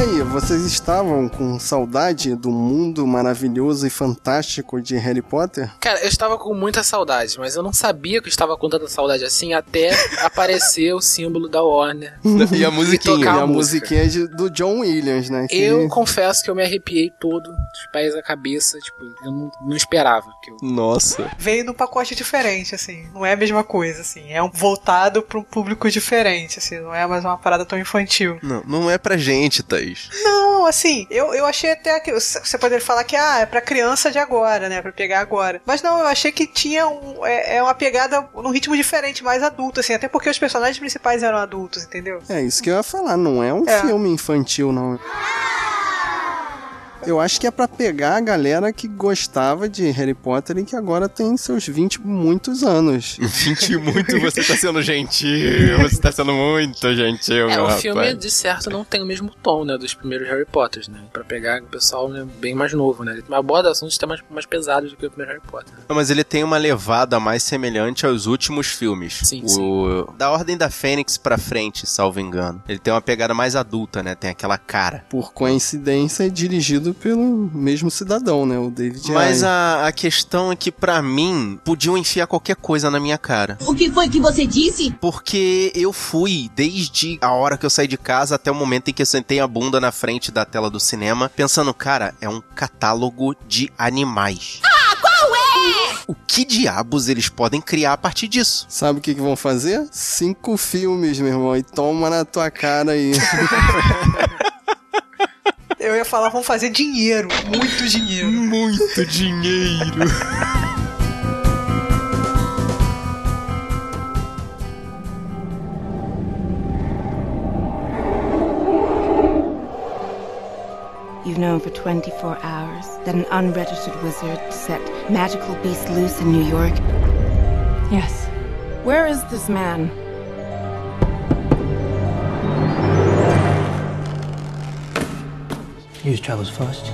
aí, vocês estavam com saudade do mundo maravilhoso e fantástico de Harry Potter? Cara, eu estava com muita saudade, mas eu não sabia que eu estava com tanta saudade assim até aparecer o símbolo da Warner. E a musiquinha. E tocar a a musiquinha de- do John Williams, né? que- Eu confesso que eu me arrepiei todo, dos pés à cabeça, tipo, eu não, não esperava. Que eu... Nossa. Veio num pacote diferente, assim. Não é a mesma coisa, assim. É um voltado pra um público diferente, assim. Não é mais uma parada tão infantil. Não, não é pra gente, Thaís. Não, assim, eu, eu achei até que. Você poderia falar que, ah, é pra criança de agora, né? Pra pegar agora. Mas não, eu achei que tinha um, é, é uma pegada num ritmo diferente, mais adulto, assim. Até porque os personagens principais eram adultos, entendeu? É isso que eu ia falar, não é um É. filme infantil, não. Eu acho que é pra pegar a galera que gostava de Harry Potter e que agora tem seus 20 e muitos anos. 20 muito, você tá sendo gentil. Você tá sendo muito gentil, É, meu o rapaz. filme, de certo, não tem o mesmo tom, né, dos primeiros Harry Potters, né? Pra pegar o pessoal né, bem mais novo, né? Ele aborda assuntos até mais, mais pesados do que o primeiro Harry Potter. Não, Mas ele tem uma levada mais semelhante aos últimos filmes. Sim, o... Da Ordem da Fênix pra frente, salvo engano. Ele tem uma pegada mais adulta, né? Tem aquela cara. Por coincidência, é dirigido pelo mesmo cidadão, né? O David Mas a, a questão é que, pra mim, podiam enfiar qualquer coisa na minha cara. O que foi que você disse? Porque eu fui, desde a hora que eu saí de casa até o momento em que eu sentei a bunda na frente da tela do cinema, pensando, cara, é um catálogo de animais. Ah, qual é? O que diabos eles podem criar a partir disso? Sabe o que, que vão fazer? Cinco filmes, meu irmão, e toma na tua cara aí. Eu ia falar, vamos fazer dinheiro. Muito dinheiro. Muito dinheiro. You've known for 24 hours that an unregistered wizard set magical beasts loose in New York? Yes. Where is this man? News travels fast.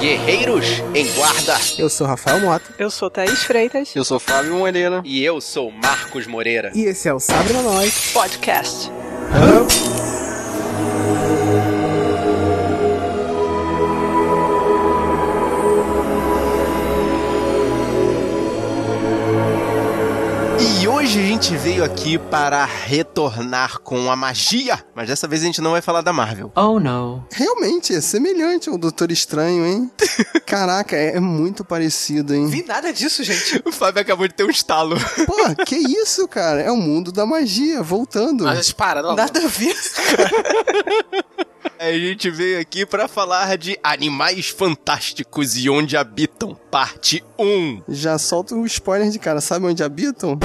Guerreiros em guarda. Eu sou Rafael Mota Eu sou Thaís Freitas. Eu sou Fábio Moreira. E eu sou Marcos Moreira. e esse é o Sabre na Nós. Podcast. Gente veio aqui para retornar com a magia. Mas dessa vez a gente não vai falar da Marvel. Oh no. Realmente, é semelhante ao Doutor Estranho, hein? Caraca, é, é muito parecido, hein? Vi nada disso, gente. O Fábio acabou de ter um estalo. Pô, que isso, cara? É o mundo da magia, voltando. Mas para, não. Nada a ver. A gente veio aqui para falar de Animais Fantásticos e Onde Habitam, parte 1. Já solta o spoiler de cara. Sabe onde habitam?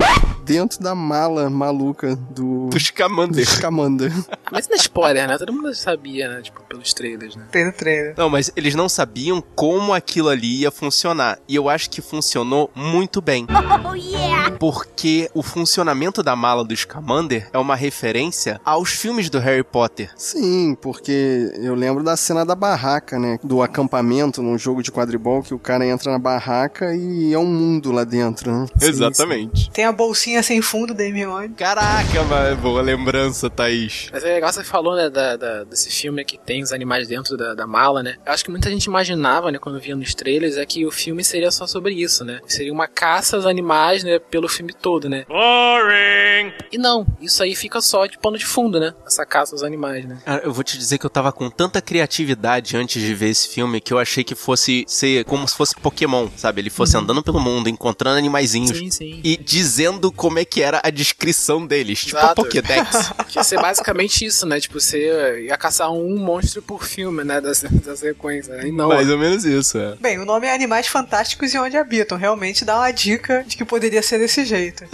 What? Dentro da mala maluca do... Dos do Scamander. Scamander. Mas não é spoiler, né? Todo mundo sabia, né? Tipo, pelos trailers, né? Tem no trailer. Não, mas eles não sabiam como aquilo ali ia funcionar. E eu acho que funcionou muito bem. Oh, yeah! Porque o funcionamento da mala do Scamander é uma referência aos filmes do Harry Potter. Sim, porque eu lembro da cena da barraca, né? Do acampamento num jogo de quadribol que o cara entra na barraca e é um mundo lá dentro, né? Exatamente. Tem a bolsinha sem fundo da Hermione. Caraca, mas boa lembrança, Thaís. Mas é legal você falou, né, da, da- desse filme que tem os animais dentro da, da mala, né? Eu acho que muita gente imaginava, né, quando via nos trailers, é que o filme seria só sobre isso, né? Seria uma caça aos animais, né, pelo filme todo, né? Boring! E não, isso aí fica só de pano de fundo, né? Essa caça aos animais, né? Cara, eu vou te dizer que eu tava com tanta criatividade antes de ver esse filme que eu achei que fosse ser como se fosse Pokémon, sabe? Ele fosse andando pelo mundo, encontrando animaizinhos. Sim, sim. E dizendo como é que era a descrição deles. Tipo a Exato. Pokédex. Que ia ser basicamente isso, né? Tipo, você ia caçar um monstro por filme, né? Da, da sequência. E não. Mais ou menos isso, é. Bem, o nome é Animais Fantásticos e Onde Habitam. Realmente dá uma dica de que poderia ser desse jeito.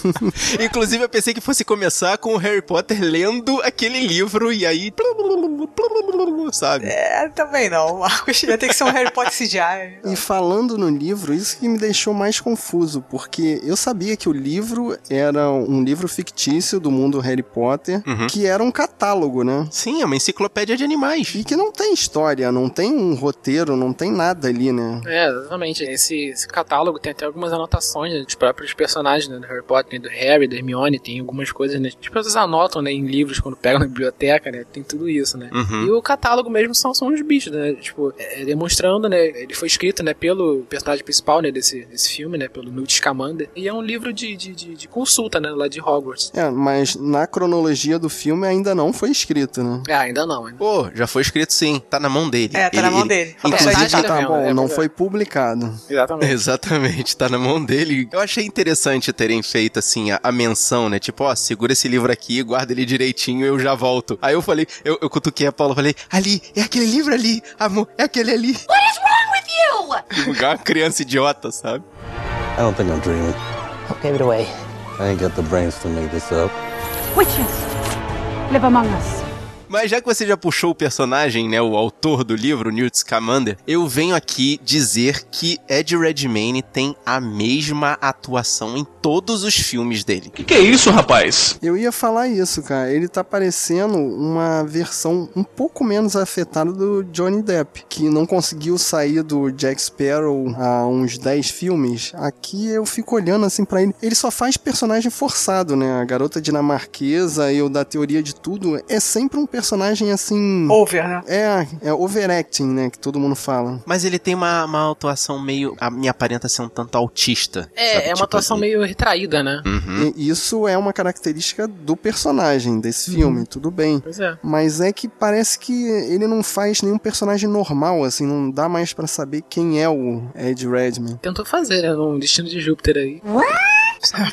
Inclusive, eu pensei que fosse começar com o Harry Potter lendo aquele livro e aí. sabe? É, também não. Marcos ia ter que ser um Harry Potter CGI. E falando no livro, isso que me deixou mais confuso, porque eu sabia que o livro era um livro fictício do mundo Harry Potter, Uhum. que era um catálogo, né? Sim, é uma enciclopédia de animais. E que não tem história, não tem um roteiro, não tem nada ali, né? É, exatamente. Esse, esse catálogo tem até algumas anotações né, dos próprios personagens né, do Harry Potter, né, do Harry, da Hermione, tem algumas coisas, né? Tipo, eles anotam né, em livros quando pegam na biblioteca, né? Tem tudo isso, né? Uhum. E o catálogo mesmo são, são os bichos, né? Tipo, é, demonstrando, né? Ele foi escrito, né, pelo personagem principal, né, desse, desse filme, né? Pelo Newt Scamander. E é um livro de, de, de, de consulta, né? Lá de Hogwarts. É, mas na cronologia do filme ainda não foi escrito, né? É, ainda não, ainda. Pô, já foi escrito sim, tá na mão dele. É, tá na mão dele. Só Inclusive, tá Tá bom, é não foi publicado. Exatamente. Exatamente, tá na mão dele. Eu achei interessante terem feito assim a, a menção, né? Tipo, ó, segura esse livro aqui, guarda ele direitinho, eu já volto. Aí eu falei, eu, eu cutuquei a Paula, falei, ali, é aquele livro ali, amor, é aquele ali. What is wrong with you? Uma criança idiota, sabe? I don't think I'm dreaming. Give it away. I ain't got the brains to make this up. Witches live among us. Mas já que você já puxou o personagem, né, o autor do livro, Newt Scamander, eu venho aqui dizer que Ed Redmayne tem a mesma atuação em todos os filmes dele. Que que é isso, rapaz? Eu ia falar isso, cara. Ele tá parecendo uma versão um pouco menos afetada do Johnny Depp, que não conseguiu sair do Jack Sparrow há uns 10 filmes. Aqui eu fico olhando assim pra ele. Ele só faz personagem forçado, né? A garota dinamarquesa e o da teoria de tudo é sempre um personagem assim. Over, né? É, é overacting, né? Que todo mundo fala. Mas ele tem uma, uma atuação meio. A me aparenta ser um tanto autista. É, sabe? é uma Tipo, atuação ele- meio retraída, né? Uhum. E isso é uma característica do personagem, desse filme, tudo bem. Pois é. Mas é que parece que ele não faz nenhum personagem normal, assim, não dá mais pra saber quem é o Ed Redman. Tentou fazer, né? Um destino de Júpiter aí.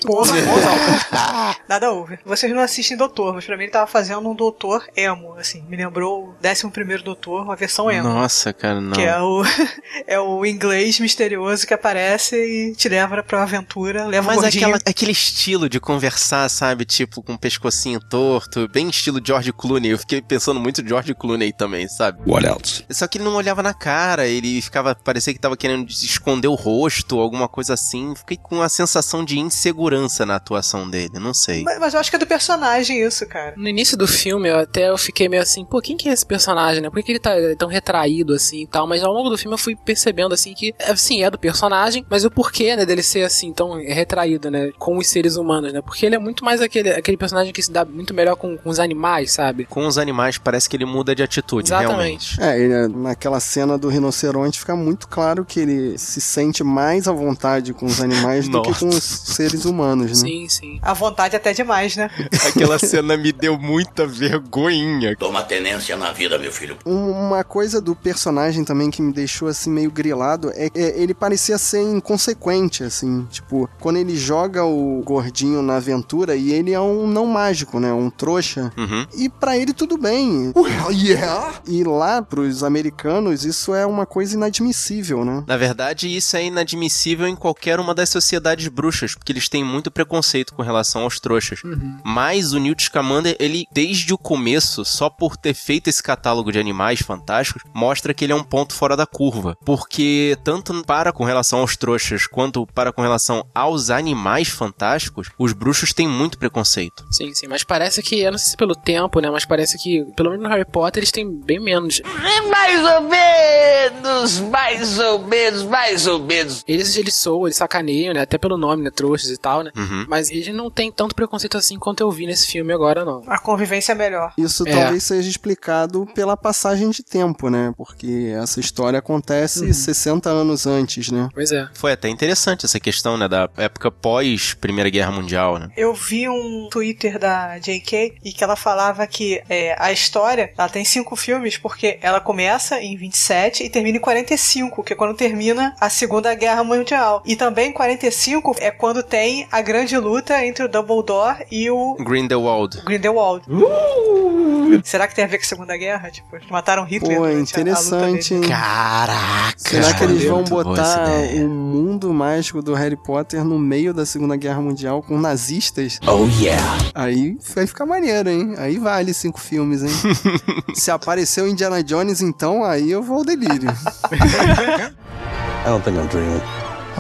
Porra, Nada over. Vocês não assistem Doutor, mas pra mim ele tava fazendo um Doutor emo, assim. Me lembrou o 11 Doutor, uma versão emo. Nossa, cara, não. Que é o, é o inglês misterioso que aparece e te leva pra uma aventura, leva Mas gordinho. aquela, aquele estilo de conversar, sabe? Tipo, com o pescocinho torto, bem estilo George Clooney. Eu fiquei pensando muito em George Clooney também, sabe? What else? Só que ele não olhava na cara, ele ficava, parecia que tava querendo esconder o rosto, alguma coisa assim. Fiquei com uma sensação de insegurança na atuação dele, não sei. Mas, mas eu acho que é do personagem isso, cara. No início do filme, eu até eu fiquei meio assim, pô, quem que é esse personagem, né? Por que, que ele tá tão retraído assim e tal? Mas ao longo do filme eu fui percebendo assim que, é, sim, é do personagem, mas o porquê, né, dele ser assim, tão retraído, né, com os seres humanos, né? Porque ele é muito mais aquele, aquele personagem que se dá muito melhor com, com os animais, sabe? Com os animais parece que ele muda de atitude, Exatamente. realmente. É, ele, naquela cena do rinoceronte fica muito claro que ele se sente mais à vontade com os animais do que com os seres humanos, né? Sim, sim. A vontade até demais, né? Aquela cena me deu muita vergonhinha. Toma tenência na vida, meu filho. Um- Uma coisa do personagem também que me deixou assim meio grilado é que ele parecia ser inconsequente, assim. Tipo, quando ele joga o gordinho na aventura e ele é um não mágico, né? Um trouxa. Uhum. E pra ele tudo bem. Well, yeah. E lá pros americanos isso é uma coisa inadmissível, né? Na verdade, isso é inadmissível em qualquer uma das sociedades bruxas, porque eles têm muito preconceito com relação aos trouxas. Mas o Newt Scamander, ele, desde o começo, só por ter feito esse catálogo de animais fantásticos, mostra que ele é um ponto fora da curva. Porque tanto para com relação aos trouxas, quanto para com relação aos animais fantásticos, os bruxos têm muito preconceito. Sim, sim. Mas parece que, eu não sei se pelo tempo, né? Mas parece que, pelo menos no Harry Potter, eles têm bem menos. Mais ou menos, mais ou menos, mais ou menos. Eles, eles soam, eles sacaneiam, né? Até pelo nome, né? E tal, né? Uhum. Mas eles não têm tanto preconceito assim quanto eu vi nesse filme agora, não. A convivência é melhor. Isso É. talvez seja explicado pela passagem de tempo, né? Porque essa história acontece 60 anos antes, né? Pois é. Foi até interessante essa questão, né, da época pós Primeira Guerra Mundial, né? Eu vi um Twitter da J.K. e que ela falava que é, a história ela tem cinco filmes porque ela começa em 27 e termina em 45, que é quando termina a Segunda Guerra Mundial. E também 45 é quando tem a grande luta entre o Dumbledore e o Grindelwald. Grindelwald. dúvida. Será que tem a ver com a Segunda Guerra? Tipo, eles mataram Hitler Pô, durante a- a luta interessante, hein? Caraca! Será que eles vão botar o mundo mágico do Harry Potter no meio da Segunda Guerra Mundial com nazistas? Oh yeah. Aí vai ficar maneiro, hein? Aí vale cinco filmes, hein? Se apareceu Indiana Jones, então, aí eu vou ao delírio. I don't think I'm dreaming.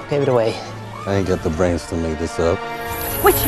Give it away. I ain't got the brains to make this up. Witches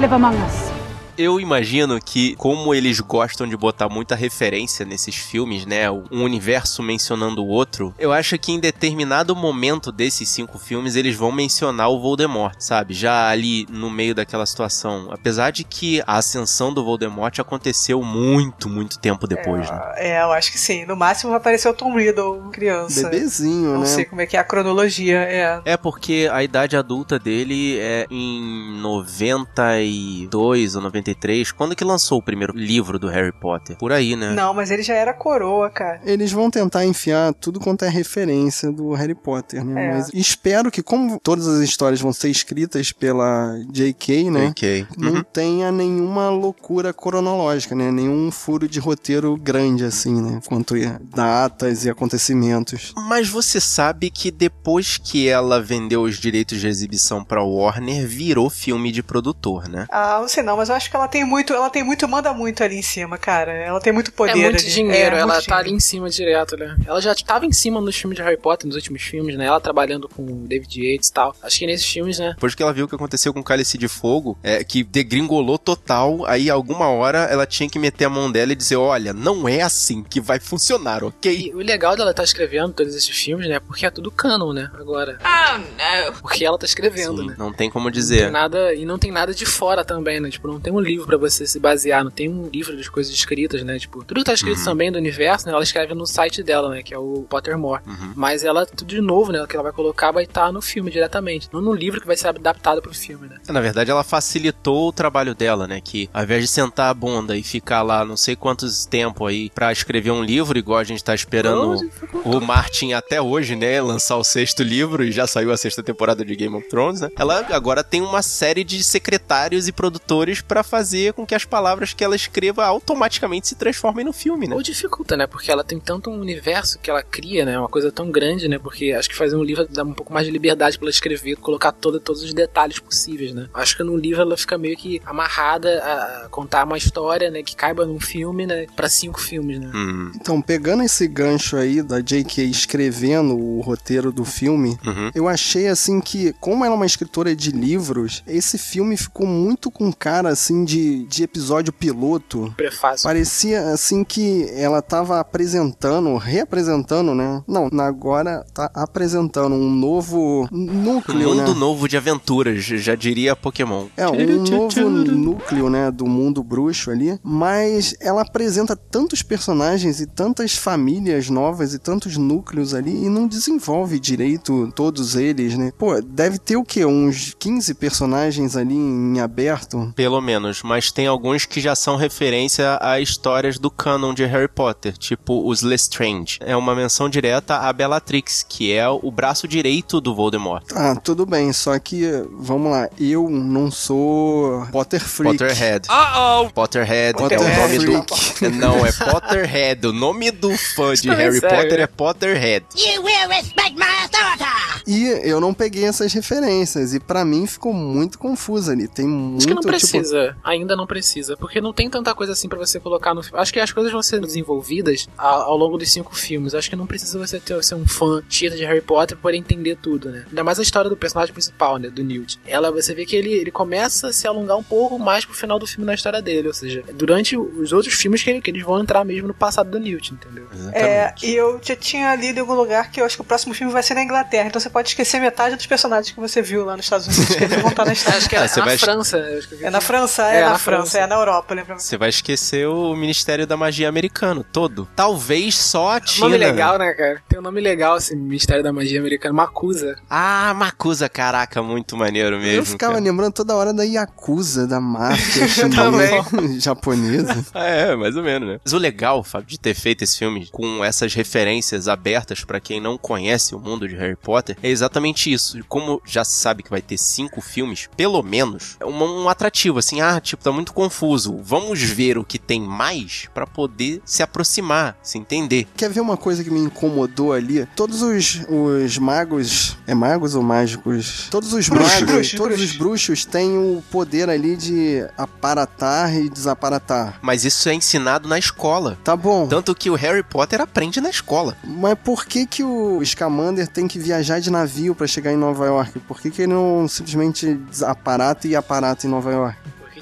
live among us. Eu imagino que, como eles gostam de botar muita referência nesses filmes, né? Um universo mencionando o outro, eu acho que em determinado momento desses cinco filmes eles vão mencionar o Voldemort, sabe? Já ali no meio daquela situação. Apesar de que a ascensão do Voldemort aconteceu muito, muito tempo depois, né? É, eu acho que sim. No máximo vai aparecer o Tom Riddle, criança. Bebezinho, Não né? sei como é que é a cronologia. É. É porque a idade adulta dele é em 92 ou 93. Quando que lançou o primeiro livro do Harry Potter? Por aí, né? Não, mas ele já era coroa, cara. Eles vão tentar enfiar tudo quanto é referência do Harry Potter, né? É. Mas espero que, como todas as histórias vão ser escritas pela J.K., né? Ok. Não Uhum. tenha nenhuma loucura cronológica, né? Nenhum furo de roteiro grande, assim, né? Quanto a datas e acontecimentos. Mas você sabe que depois que ela vendeu os direitos de exibição pra Warner, virou filme de produtor, né? Ah, não sei não, mas eu acho que ela tem muito, ela tem muito, manda muito ali em cima, cara. Ela tem muito poder É muito ali. dinheiro, É, ela muito tá dinheiro. ali em cima direto, né? Ela já tava em cima nos filmes de Harry Potter, nos últimos filmes, né? Ela trabalhando com o David Yates e tal. Acho que nesses filmes, né? Depois que ela viu o que aconteceu com o Cálice de Fogo, é, que degringolou total, aí alguma hora ela tinha que meter a mão dela e dizer, olha, não é assim que vai funcionar, ok? E o legal dela estar escrevendo todos esses filmes, né? Porque é tudo canon, né? Agora. Oh no. Porque ela tá escrevendo, Sim, né? não tem como Não tem dizer. nada, e não tem nada de fora também, né? Tipo, não tem um livro pra você se basear, não tem um livro de coisas escritas, né? Tipo, tudo que tá escrito também do universo, né? Ela escreve no site dela, né? Que é o Pottermore. Mas ela, tudo de novo, né? Que ela vai colocar vai estar no filme diretamente. Não no livro que vai ser adaptado pro filme, né? Na verdade, ela facilitou o trabalho dela, né? Que ao invés de sentar a bunda e ficar lá não sei quantos tempo aí pra escrever um livro, igual a gente tá esperando o Martin até hoje, né? Lançar o sexto livro e já saiu a sexta temporada de Game of Thrones, né? Ela agora tem uma série de secretários e produtores pra fazer com que as palavras que ela escreva automaticamente se transformem no filme, né? Ou dificulta, né? Porque ela tem tanto um universo que ela cria, né? Uma coisa tão grande, né? Porque acho que fazer um livro dá um pouco mais de liberdade pra ela escrever, colocar toda, todos os detalhes possíveis, né? Acho que no livro ela fica meio que amarrada a contar uma história, né? Que caiba num filme, né? Pra cinco filmes, né? Hum, Então, pegando esse gancho aí da J.K. escrevendo o roteiro do filme, uhum. eu achei assim que, como ela é uma escritora de livros, esse filme ficou muito com cara assim de, de episódio piloto. Prefácio. Parecia assim que ela tava apresentando, reapresentando, né? Não, agora tá apresentando um novo Um núcleo, mundo né? novo de aventuras, já diria Pokémon. É, um novo núcleo, né, do mundo bruxo ali, mas ela apresenta tantos personagens e tantas famílias novas e tantos núcleos ali e não desenvolve direito todos eles, né? Pô, deve ter o quê? Uns 15 personagens ali em aberto? Pelo menos, mas tem alguns que já são referência a histórias do canon de Harry Potter, tipo os Lestrange. É uma menção direta a Bellatrix, que é o braço direito do Voldemort. Ah, tudo bem, só que, vamos lá, eu não sou Potter Freak. Potterhead. Uh-oh! Potterhead é o Potterhead. nome do... Não, é Potterhead. O nome do fã de é Harry sério. Potter é Potterhead. You will respect my authority. E eu não peguei essas referências, e pra mim ficou muito confuso ali. Tem muito, Acho que não tipo, precisa, ainda não precisa, porque não tem tanta coisa assim pra você colocar no filme. Acho que as coisas vão ser desenvolvidas ao, ao longo dos cinco filmes. Acho que não precisa você ter, ser um fã tita de Harry Potter poder entender tudo, né? Ainda mais a história do personagem principal, né? Do Newt. Ela, você vê que ele, ele começa a se alongar um pouco mais pro final do filme na história dele, ou seja, durante os outros filmes que, que eles vão entrar mesmo no passado do Newt, entendeu? É, e eu já tinha lido em algum lugar que eu acho que o próximo filme vai ser na Inglaterra, então você pode esquecer metade dos personagens que você viu lá nos Estados Unidos, que eles vão estar na história. Acho que é, Ah, você na vai- França. É na. França, é, É, na, na França, França. é na Europa, lembra? Você vai esquecer o Ministério da Magia americano todo. Talvez só a Tina. Nome legal, né, cara? Tem um nome legal, esse Mistério da Magia Americana, Macusa. Ah, Makusa, caraca, muito maneiro mesmo. Eu ficava cara. lembrando toda hora da Yakuza, da máfia chinesa, japonesa. É, mais ou menos, né? Mas o legal, Fábio, de ter feito esse filme com essas referências abertas pra quem não conhece o mundo de Harry Potter, é é exatamente isso. Como já se sabe que vai ter cinco filmes, pelo menos, é um, um atrativo, assim, ah, tipo, tá muito confuso. Vamos ver o que tem mais pra poder se aproximar, se entender. Quer ver uma coisa que me incomodou ali? Todos os, os magos. É magos ou mágicos? Todos os Bruxos, magos, bruxos, todos bruxos. os bruxos têm o poder ali de aparatar e desaparatar. Mas isso é ensinado na escola. Tá bom. Tanto que o Harry Potter aprende na escola. Mas por que que o Scamander tem que viajar de navio pra chegar em Nova York? Por que que ele não simplesmente aparata e aparata em Nova York?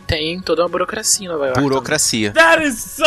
Tem toda uma burocracia em Nova York. Burocracia. That is so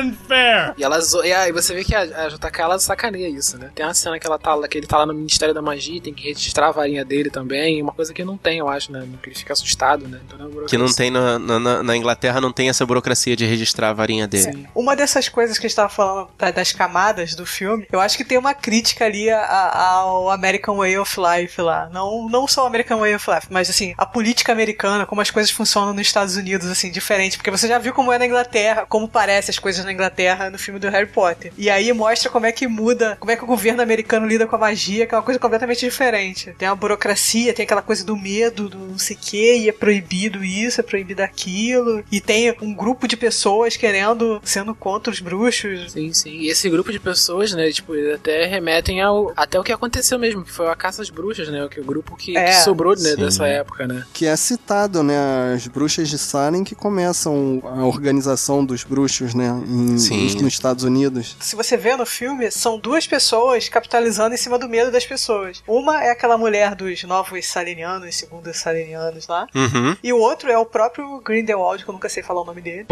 unfair! E ela zo- e aí você vê que a, a JK ela sacaneia isso, né? Tem uma cena que ela tá lá, que ele tá lá no Ministério da Magia, tem que registrar a varinha dele também, uma coisa que não tem, eu acho, né? Que ele fica assustado, né? Toda uma Que não tem na, na- na- Inglaterra, não tem essa burocracia de registrar a varinha dele. Sim. Uma dessas coisas que a gente tava falando da- das camadas do filme, eu acho que tem uma crítica ali a- a- ao American Way of Life lá. Não, não só o American Way of Life, mas assim, a política americana, como as coisas funcionam nos Estados Unidos, assim, diferente. Porque você já viu como é na Inglaterra, como parece as coisas na Inglaterra no filme do Harry Potter. E aí mostra como é que muda, como é que o governo americano lida com a magia, que é uma coisa completamente diferente. Tem a burocracia, tem aquela coisa do medo, do não sei o que, e é proibido isso, é proibido aquilo. E tem um grupo de pessoas querendo, sendo contra os bruxos. Sim, sim. E esse grupo de pessoas, né, tipo, até remetem ao até o que aconteceu mesmo, que foi a caça às bruxas, né? Que o grupo que, É, que sobrou, né, sim. dessa época, né? Que é citado, né? As bruxas de Que começam a organização dos bruxos, né? Em, Sim. nos Estados Unidos. Se você vê no filme, são duas pessoas capitalizando em cima do medo das pessoas. Uma é aquela mulher dos novos salinianos, segundos salinianos lá. Uhum. E o outro é o próprio Grindelwald, que eu nunca sei falar o nome dele.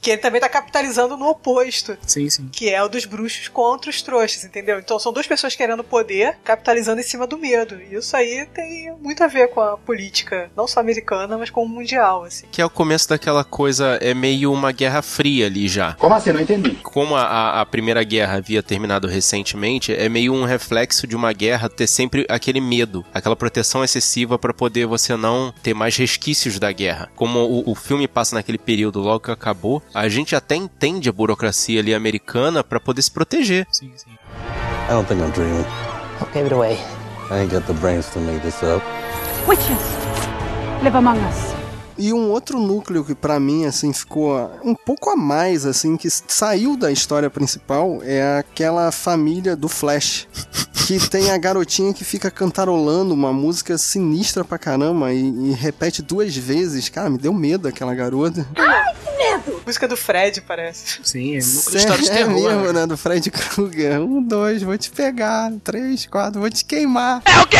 Que ele também tá capitalizando no oposto. Sim, sim. Que é o dos bruxos contra os trouxas, entendeu? Então são duas pessoas querendo poder, capitalizando em cima do medo. E isso aí tem muito a ver com a política, não só americana, mas com o mundial, assim. Que é o começo daquela coisa, é meio uma guerra fria ali já. Como assim? Não entendi. Como a- a, a Primeira Guerra havia terminado recentemente, é meio um reflexo de uma guerra ter sempre aquele medo, aquela proteção excessiva pra poder você não ter mais resquícios da guerra. Como o, o filme passa naquele período logo que acabou, a gente até entende a burocracia ali americana pra poder se proteger. Sim, sim. I don't think I'm dreaming. Give it away. I ain't got the brains to make this up. Witches live among us. E um outro núcleo que pra mim assim ficou um pouco a mais assim que saiu da história principal é aquela família do Flash. Que tem a garotinha que fica cantarolando uma música sinistra pra caramba e, e repete duas vezes. Cara, me deu medo aquela garota. Música do Fred, parece. Sim, é núcleo de história de é terror. mesmo, né? né? Do Fred Krueger. Um, dois, vou te pegar. Três, quatro, vou te queimar. É o quê?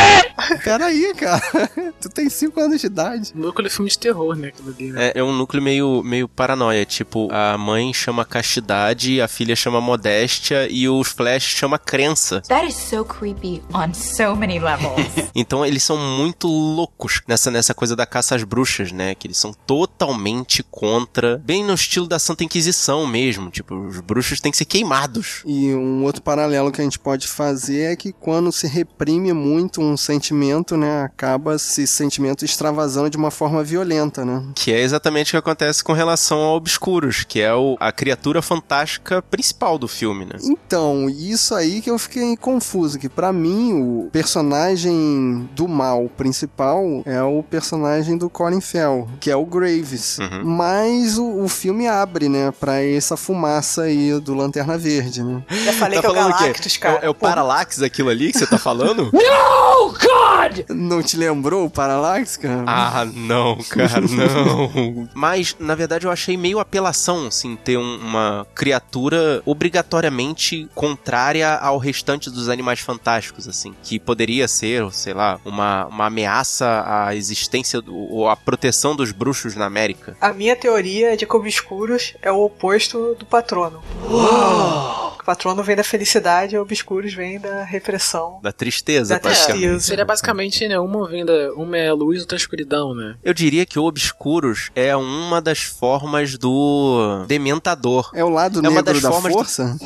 Peraí, cara. Tu tem cinco anos de idade. Núcleo de filme de terror, né? Aquilo ali, né? É, é um núcleo meio, meio paranoia, tipo, a mãe chama castidade, a filha chama modéstia e os Flash chama crença. That is so creepy on so many levels. Então eles são muito loucos nessa, nessa coisa da caça às bruxas, né? Que eles são totalmente contra, bem no estilo da Santa Inquisição mesmo. Tipo, os bruxos têm que ser queimados. E um outro paralelo que a gente pode fazer é que quando se reprime muito um sentimento, né, acaba esse sentimento extravasando de uma forma violenta, né? Que é exatamente o que acontece com relação ao Obscuros, que é o, a criatura fantástica principal do filme, né? Então, isso aí que eu fiquei confuso, que pra mim o personagem do mal principal é o personagem do Colin Fell, que é o Graves. Uhum. Mas o, o filme abre, né, pra essa fumaça aí do Lanterna Verde, né? Já falei que é o Galactus, cara. É, o- é o Parallax aquilo ali que você tá falando? Não te lembrou o Parallax, cara? Ah, não, cara, não. Mas, na verdade, eu achei meio apelação, assim, ter um- uma criatura obrigatoriamente contrária ao restante dos animais fantásticos, assim. Que poderia ser, sei lá, uma, uma ameaça à existência do- ou à proteção dos bruxos na América. A minha teoria é de que Obscuros é o oposto do Patrono. O Patrono vem da felicidade e Obscuros vem da repressão. Da tristeza, Da praticamente. tristeza. Seria basicamente, né? Uma venda, uma é luz, outra é escuridão, né? Eu diria que o Obscuros é uma das formas do Dementador. É o lado É uma negro das da formas do- força?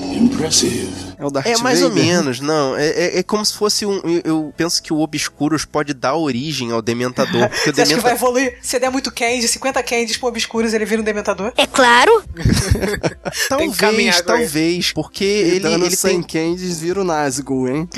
É o Darth É mais ou Vader? menos, não. É, é, é como se fosse um. Eu, penso que o Obscuros pode dar origem ao Dementador. Porque o Você acha que vai evoluir? Se der muito candy, 50 candies pro Obscuros, ele vira um Dementador? É claro. Talvez, talvez. Porque E ele, dando ele 100 tem. candies vira o Nazgûl, hein?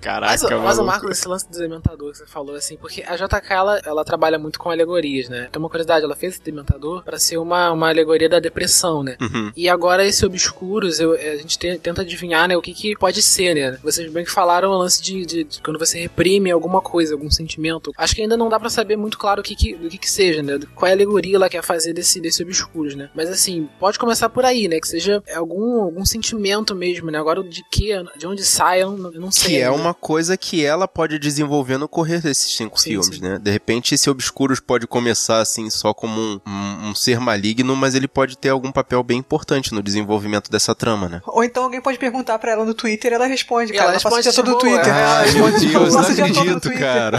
Caraca, Mas, mas o. Marco, esse lance do Dementador que você falou, assim, porque a JK, ela, ela trabalha muito com alegorias, né? Tem uma curiosidade, ela fez esse Dementador pra ser uma, uma alegoria da depressão, né? Uhum. E agora esse Obscuros, eu- a gente te- tenta adivinhar, né, o que que pode ser, né? Vocês bem que falaram o lance de, de- de quando você reprime alguma coisa, algum sentimento. Acho que ainda não dá pra saber muito claro o que que, do que que seja, né? Qual é a alegoria ela quer fazer desse, desse Obscuros, né? Mas assim, pode começar por aí, né? Que seja algum, algum sentimento mesmo, né? Agora de que, de onde sai, eu não, eu não sei. Que é uma coisa que ela pode desenvolver no correr desses cinco Sim, filmes, sim. né? De repente, esse Obscuros pode começar assim só como um, um- um ser maligno, mas ele pode ter algum papel bem importante no desenvolvimento dessa trama, né? Ou então alguém pode perguntar pra ela no Twitter e ela responde, cara. ela Ela, passa o responde dia todo no boa, Twitter. é. Ela Ai, meu responde- Deus, não passa acredito, Twitter. cara.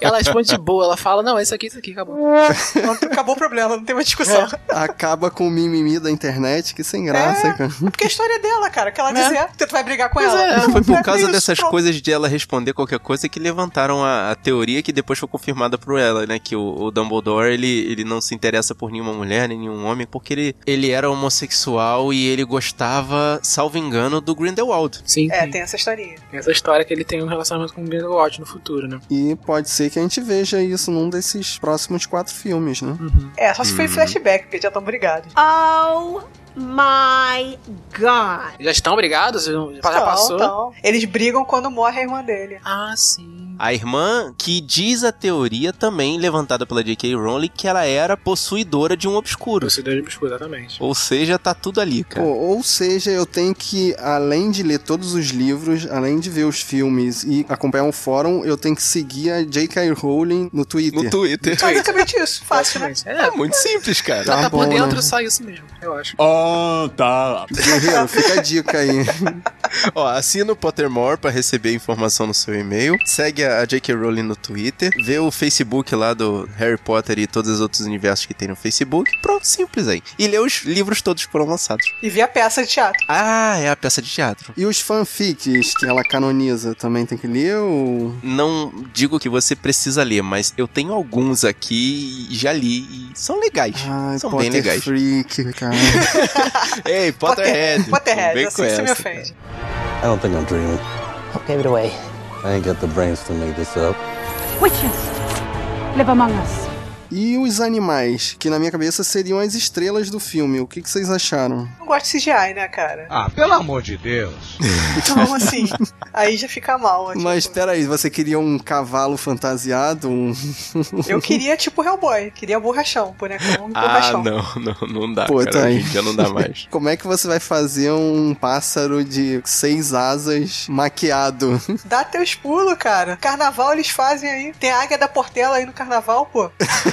Ela responde de boa, ela fala, não, é isso aqui, isso aqui, acabou. Pronto, Acabou o problema, não tem mais discussão. Acaba com o mimimi da internet, que sem graça, cara. Porque a história é dela, cara. O que ela dizer, tu vai brigar com Pois ela. é, Foi por É causa dessas pronto. coisas de ela responder qualquer coisa que levantaram a, a teoria que depois foi confirmada por ela, né? Que o, o Dumbledore, ele, ele não se interessa por nenhuma mulher, nem nenhum homem, porque ele, ele era homossexual e ele gostava, salvo engano, do Grindelwald. Sim, É, sim. tem essa historinha. Tem essa história que ele tem um relacionamento com o Grindelwald no futuro, né? E pode ser que a gente veja isso num desses próximos quatro filmes, né? É, só se foi flashback, porque já estão brigados. Oh my god. Já estão brigados? Já Então, passou? então. Eles brigam quando morre a irmã dele. Ah, sim. A irmã que diz a teoria também levantada pela J.K. Rowling que ela era possuidora de um obscuro. Torcedor de Obscuro, exatamente. Ou seja, tá tudo ali, Pô, cara. ou seja, eu tenho que, além de ler todos os livros, além de ver os filmes e acompanhar um fórum, eu tenho que seguir a J.K. Rowling no Twitter. No Twitter. Basicamente isso, fácil, né? É, É muito simples, cara. Tá tá, por bom, dentro né? sai isso mesmo, eu acho. Oh, tá. Guerreiro, fica a dica aí. Ó, assina o Pottermore pra receber informação no seu e-mail. Segue a J.K. Rowling no Twitter. Vê o Facebook lá do Harry Potter e todos os outros universos que tem no Facebook. Pronto, simples aí. E lê os livros todos que foram lançados. E vi a peça de teatro. Ah, é a peça de teatro. E os fanfics que ela canoniza, também tem que ler ou... Não digo que você precisa ler, mas eu tenho alguns aqui e já li e são legais. Ai, são Potter bem legais. Freak, cara. Ei, Potterhead. Potterhead, Vem assim com você me essa, ofende. I don't think I'm dreaming. I Give it away. I ain't got the brains to make this up. Witches live among us. E os animais, que na minha cabeça seriam as estrelas do filme, o que, que vocês acharam? Não gosto de CGI, né, cara? Ah, pelo amor de Deus. Então, assim, aí já fica mal. tipo, Mas peraí, você queria um cavalo fantasiado? Um... Eu queria tipo Hellboy, queria borrachão, bonecão Ah, borrachão. não, não, não dá, Pô, cara. tá aí. Dia não dá mais. Como é que você vai fazer um pássaro de seis asas maquiado? Dá teus pulos, cara. Carnaval eles fazem aí. Tem a águia da Portela aí no carnaval, pô.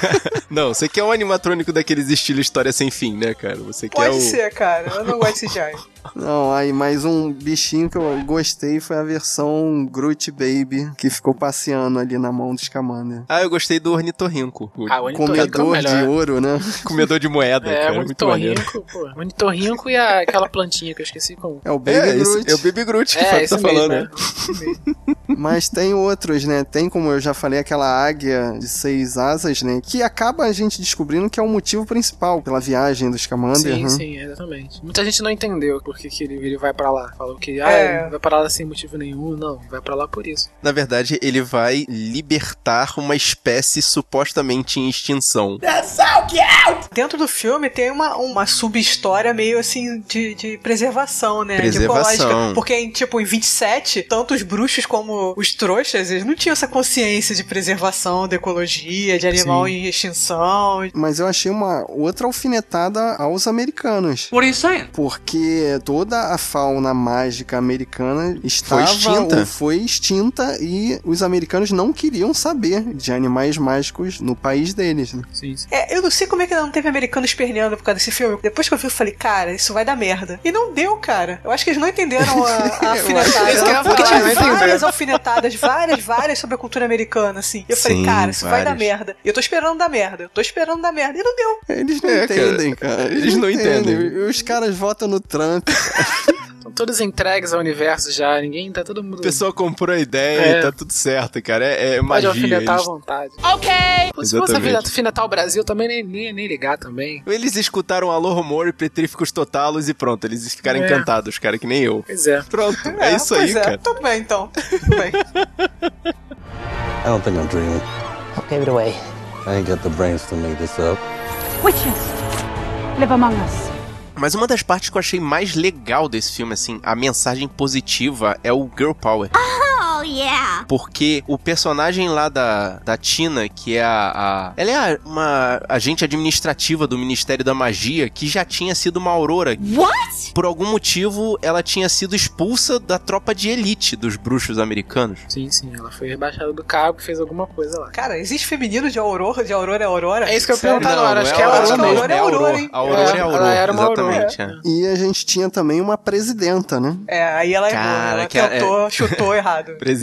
Não, você quer um animatrônico daqueles estilo história sem fim, né, cara? Você quer Pode o... ser, cara. Eu não gosto de CGI. Não, aí mais um bichinho que eu gostei foi a versão Groot Baby, que ficou passeando ali na mão do Scamander. Ah, eu gostei do ornitorrinco. O Ah, o ornitorrinco é o Comedor de ouro, né? comedor de moeda, É, cara. o Muito maneiro. ornitorrinco, pô. O ornitorrinco e a, aquela plantinha que eu esqueci como. É o Baby É, esse, Groot. é o Baby Groot que É, o Fábio esse tá mesmo, falando, é. né? Mas tem outros, né? Tem, como eu já falei, aquela águia de seis asas, né? Que acaba a gente descobrindo que é o motivo principal pela viagem do Scamander, Sim, né? sim, exatamente. Muita gente não entendeu por que, que ele, ele vai pra lá. Falou que, ah, É. ele vai pra lá sem motivo nenhum. Não, vai pra lá por isso. Na verdade, ele vai libertar uma espécie supostamente em extinção. Dentro do filme tem uma, uma sub-história meio assim de, de preservação, né? De Preservação. ecológica. Porque, em, tipo, em 27, tanto os bruxos como os trouxas, eles não tinham essa consciência de preservação, de ecologia, de animal Sim. em extinção. Mas eu achei uma outra alfinetada aos americanos. What are you saying? Porque toda a fauna mágica americana estava extinta. ou foi extinta e os americanos não queriam saber de animais mágicos no país deles. Né? Sim, sim. É, eu não sei como é que não teve americano esperneando por causa desse filme. Depois que eu vi, eu falei, cara, isso vai dar merda. E não deu, cara. Eu acho que eles não entenderam a, a alfinetada. Porque tinha várias alfinetadas, várias, várias sobre a cultura americana, assim. Eu falei, Sim, cara, isso vai dar várias. merda. E eu tô esperando dar merda. Eu tô esperando dar merda. E não deu. Eles não É, cara, entendem, cara. eles não entendem. Os caras votam no Trump. todos entregues ao universo já, ninguém tá todo mundo. A pessoa comprou a ideia É. e tá tudo certo, cara. É, é Pode magia. alfinetar Eles, à vontade. Ok. Se fosse Exatamente. alfinetar o Brasil, também nem, nem, nem ligar também. eles escutaram Alô Rumor e Petríficos Totalos e pronto, eles ficaram É. encantados, cara, que nem eu. Pois é. Pronto, é, isso pois aí, é. cara. Tudo bem, então. Tudo bem. I don't think I'm dreaming. Give it away. I ain't got the brains to make this up. Witches live among us. Mas uma das partes que eu achei mais legal desse filme, assim, a mensagem positiva é o Girl Power. Oh, yeah. Porque o personagem lá da, da Tina, que é a, a- Ela é a- uma agente administrativa do Ministério da Magia, que já tinha sido uma aurora. What? Por algum motivo, ela tinha sido expulsa da tropa de elite dos bruxos americanos. Sim, sim, ela foi rebaixada do cargo e fez alguma coisa lá. Cara, existe feminino de Aurora, de Aurora é Aurora? É isso que eu perguntar agora, acho que é Aurora mesmo. Aurora é Aurora, hein? A Aurora é, É, Aurora, era uma Aurora, exatamente. é. E a gente tinha também uma presidenta, né? É, aí ela errou, Cara, ela que é- tentou, chutou errado. Presidenta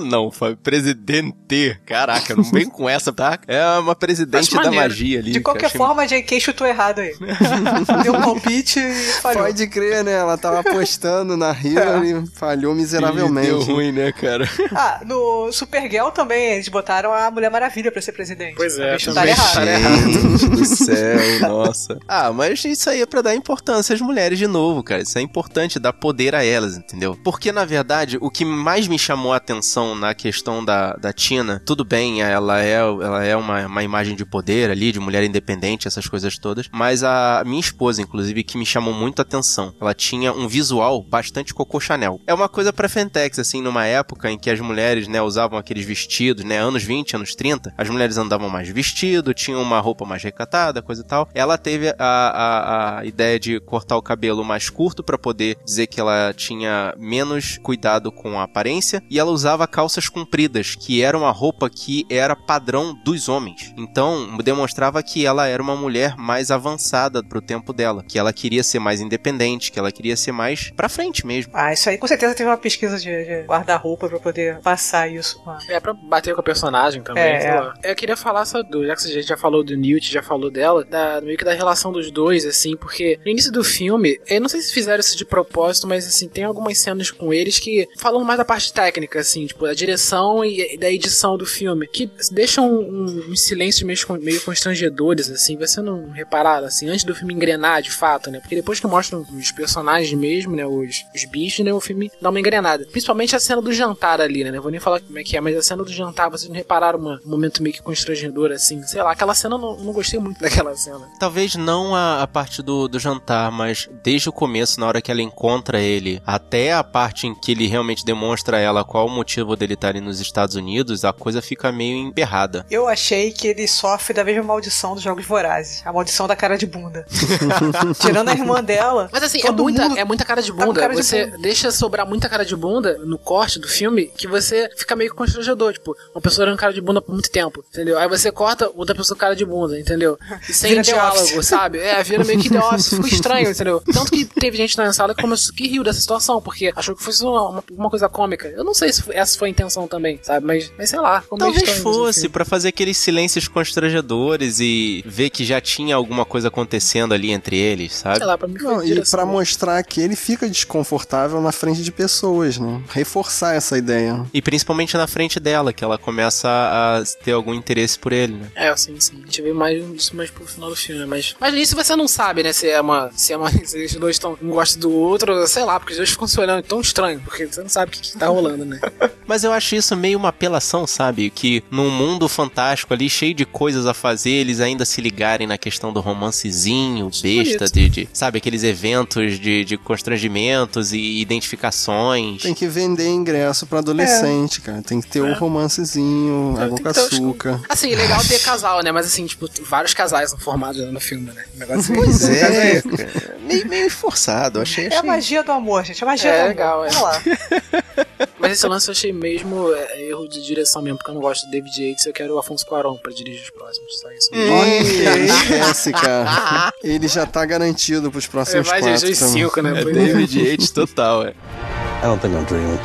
não, foi presidente. Caraca, não vem com essa, tá? É uma presidente da magia ali. De qualquer achei forma, a JK chutou errado aí. Deu um palpite e falhou. Pode crer, né? Ela tava apostando na Hillary e falhou miseravelmente. Deu ruim, né, cara? Ah, no Supergirl também, eles botaram a Mulher Maravilha pra ser presidente. Pois é, Também chutaram também errado. Gente do céu, nossa. Ah, mas isso aí é pra dar importância às mulheres de novo, cara. Isso é importante, dar poder a elas, entendeu? Porque, na verdade, o que mais me chamou atenção na questão da, da Tina, tudo bem, ela é, ela é uma, uma imagem de poder ali, de mulher independente, essas coisas todas, mas a minha esposa, inclusive, que me chamou muito a atenção, ela tinha um visual bastante Coco Chanel. É uma coisa pra Fentex, assim, numa época em que as mulheres, né, usavam aqueles vestidos, né, anos 20, anos 30, as mulheres andavam mais vestido, tinham uma roupa mais recatada, coisa e tal. Ela teve a, a, a ideia de cortar o cabelo mais curto pra poder dizer que ela tinha menos cuidado com a aparência e ela usava calças compridas, que era uma roupa que era padrão dos homens. Então, demonstrava que ela era uma mulher mais avançada pro tempo dela, que ela queria ser mais independente, que ela queria ser mais pra frente mesmo. Ah, isso aí com certeza teve uma pesquisa de, de guarda-roupa pra poder passar isso. Ah, É pra bater com a personagem também, É, sei é. lá. Eu queria falar só do. Já que a gente já falou do Newt, já falou dela, da, meio que da relação dos dois, assim, porque no início do filme, eu não sei se fizeram isso de propósito, mas assim, tem algumas cenas com eles que falam mais da parte técnica, assim, tipo, da direção e, da edição do filme, que deixam um, um silêncio meio, meio constrangedores, assim, você não repararam, assim, antes do filme engrenar de fato, né? Porque depois que mostram os personagens mesmo, né? Os, os bichos, né? O filme dá uma engrenada. Principalmente a cena do jantar ali, né? Vou nem falar como é que é, mas a cena do jantar, vocês não repararam uma- um momento meio que constrangedor, assim? Sei lá, aquela cena eu não, não gostei muito daquela cena. Talvez não a, a parte do, do jantar, mas desde o começo, na hora que ela encontra ele, até a parte em que ele realmente demonstra a ela qual o motivo dele estar ali nos Estados Unidos, a coisa fica meio emperrada. Eu achei que ele sofre da mesma maldição dos Jogos Vorazes. A maldição da cara de bunda. Tirando a irmã dela. Mas assim, é muita, mundo é muita cara de tá bunda. cara de você bunda. deixa sobrar muita cara de bunda no corte do filme que você fica meio constrangedor. Tipo, uma pessoa dando cara de bunda por muito tempo, entendeu? Aí você corta outra pessoa com cara de bunda, entendeu? E sem Vira diálogo, sabe? É, vira meio que The Office, ficou estranho, entendeu? Tanto que teve gente na sala que começou que riu dessa situação, porque achou que fosse uma, uma, uma coisa cômica. Eu não sei se essa foi a intenção também, sabe? Mas, mas sei lá, meio Talvez mesmo, fosse, assim. pra fazer aqueles silêncios constrangedores e ver que já tinha alguma coisa acontecendo ali entre eles, sabe? Sei lá, pra mim foi Não, e pra mostrar que ele fica desconfortável na frente de pessoas, né? Reforçar essa ideia. E principalmente na frente dela, que ela começa a ter algum interesse por ele, né? É, sim, sim. A gente vê mais isso mais pro final do filme, né? Mas, mas nisso você não sabe, né? Se é uma. Se é uma. Se os dois tão, um gosta do outro, sei lá, porque os dois ficam se olhando tão estranho, porque você não sabe o que, que tá rolando, né? Mas eu acho isso meio uma apelação, sabe? Que num mundo fantástico ali, cheio de coisas a fazer, eles ainda se ligarem na questão do romancezinho, besta, bonito. de, de, sabe, aqueles eventos de, de constrangimentos e identificações. Tem que vender ingresso pra adolescente, cara. Tem que ter o romancezinho, água com É. Ter os- açúcar. Assim, legal ter casal, né? Mas assim, tipo, vários casais são formados no filme, né? O negócio Pois assim, é, cara. meio, meio forçado, achei. É a achei. magia do amor, gente. É a magia É, do amor. legal, é. Vamos lá. Mas esse lance eu achei mesmo é, erro de direção mesmo, porque eu não gosto do David Yates, eu quero o Afonso Cuarón pra dirigir os próximos, só isso. Olha, esquece, cara. Ele já tá garantido pros É próximos mais quatro. Jesus também. 5, né? É Pois David Yates total, é. I don't think I'm dreaming.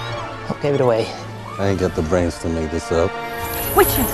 Give it away. I ain't got the brains to make this up. Witches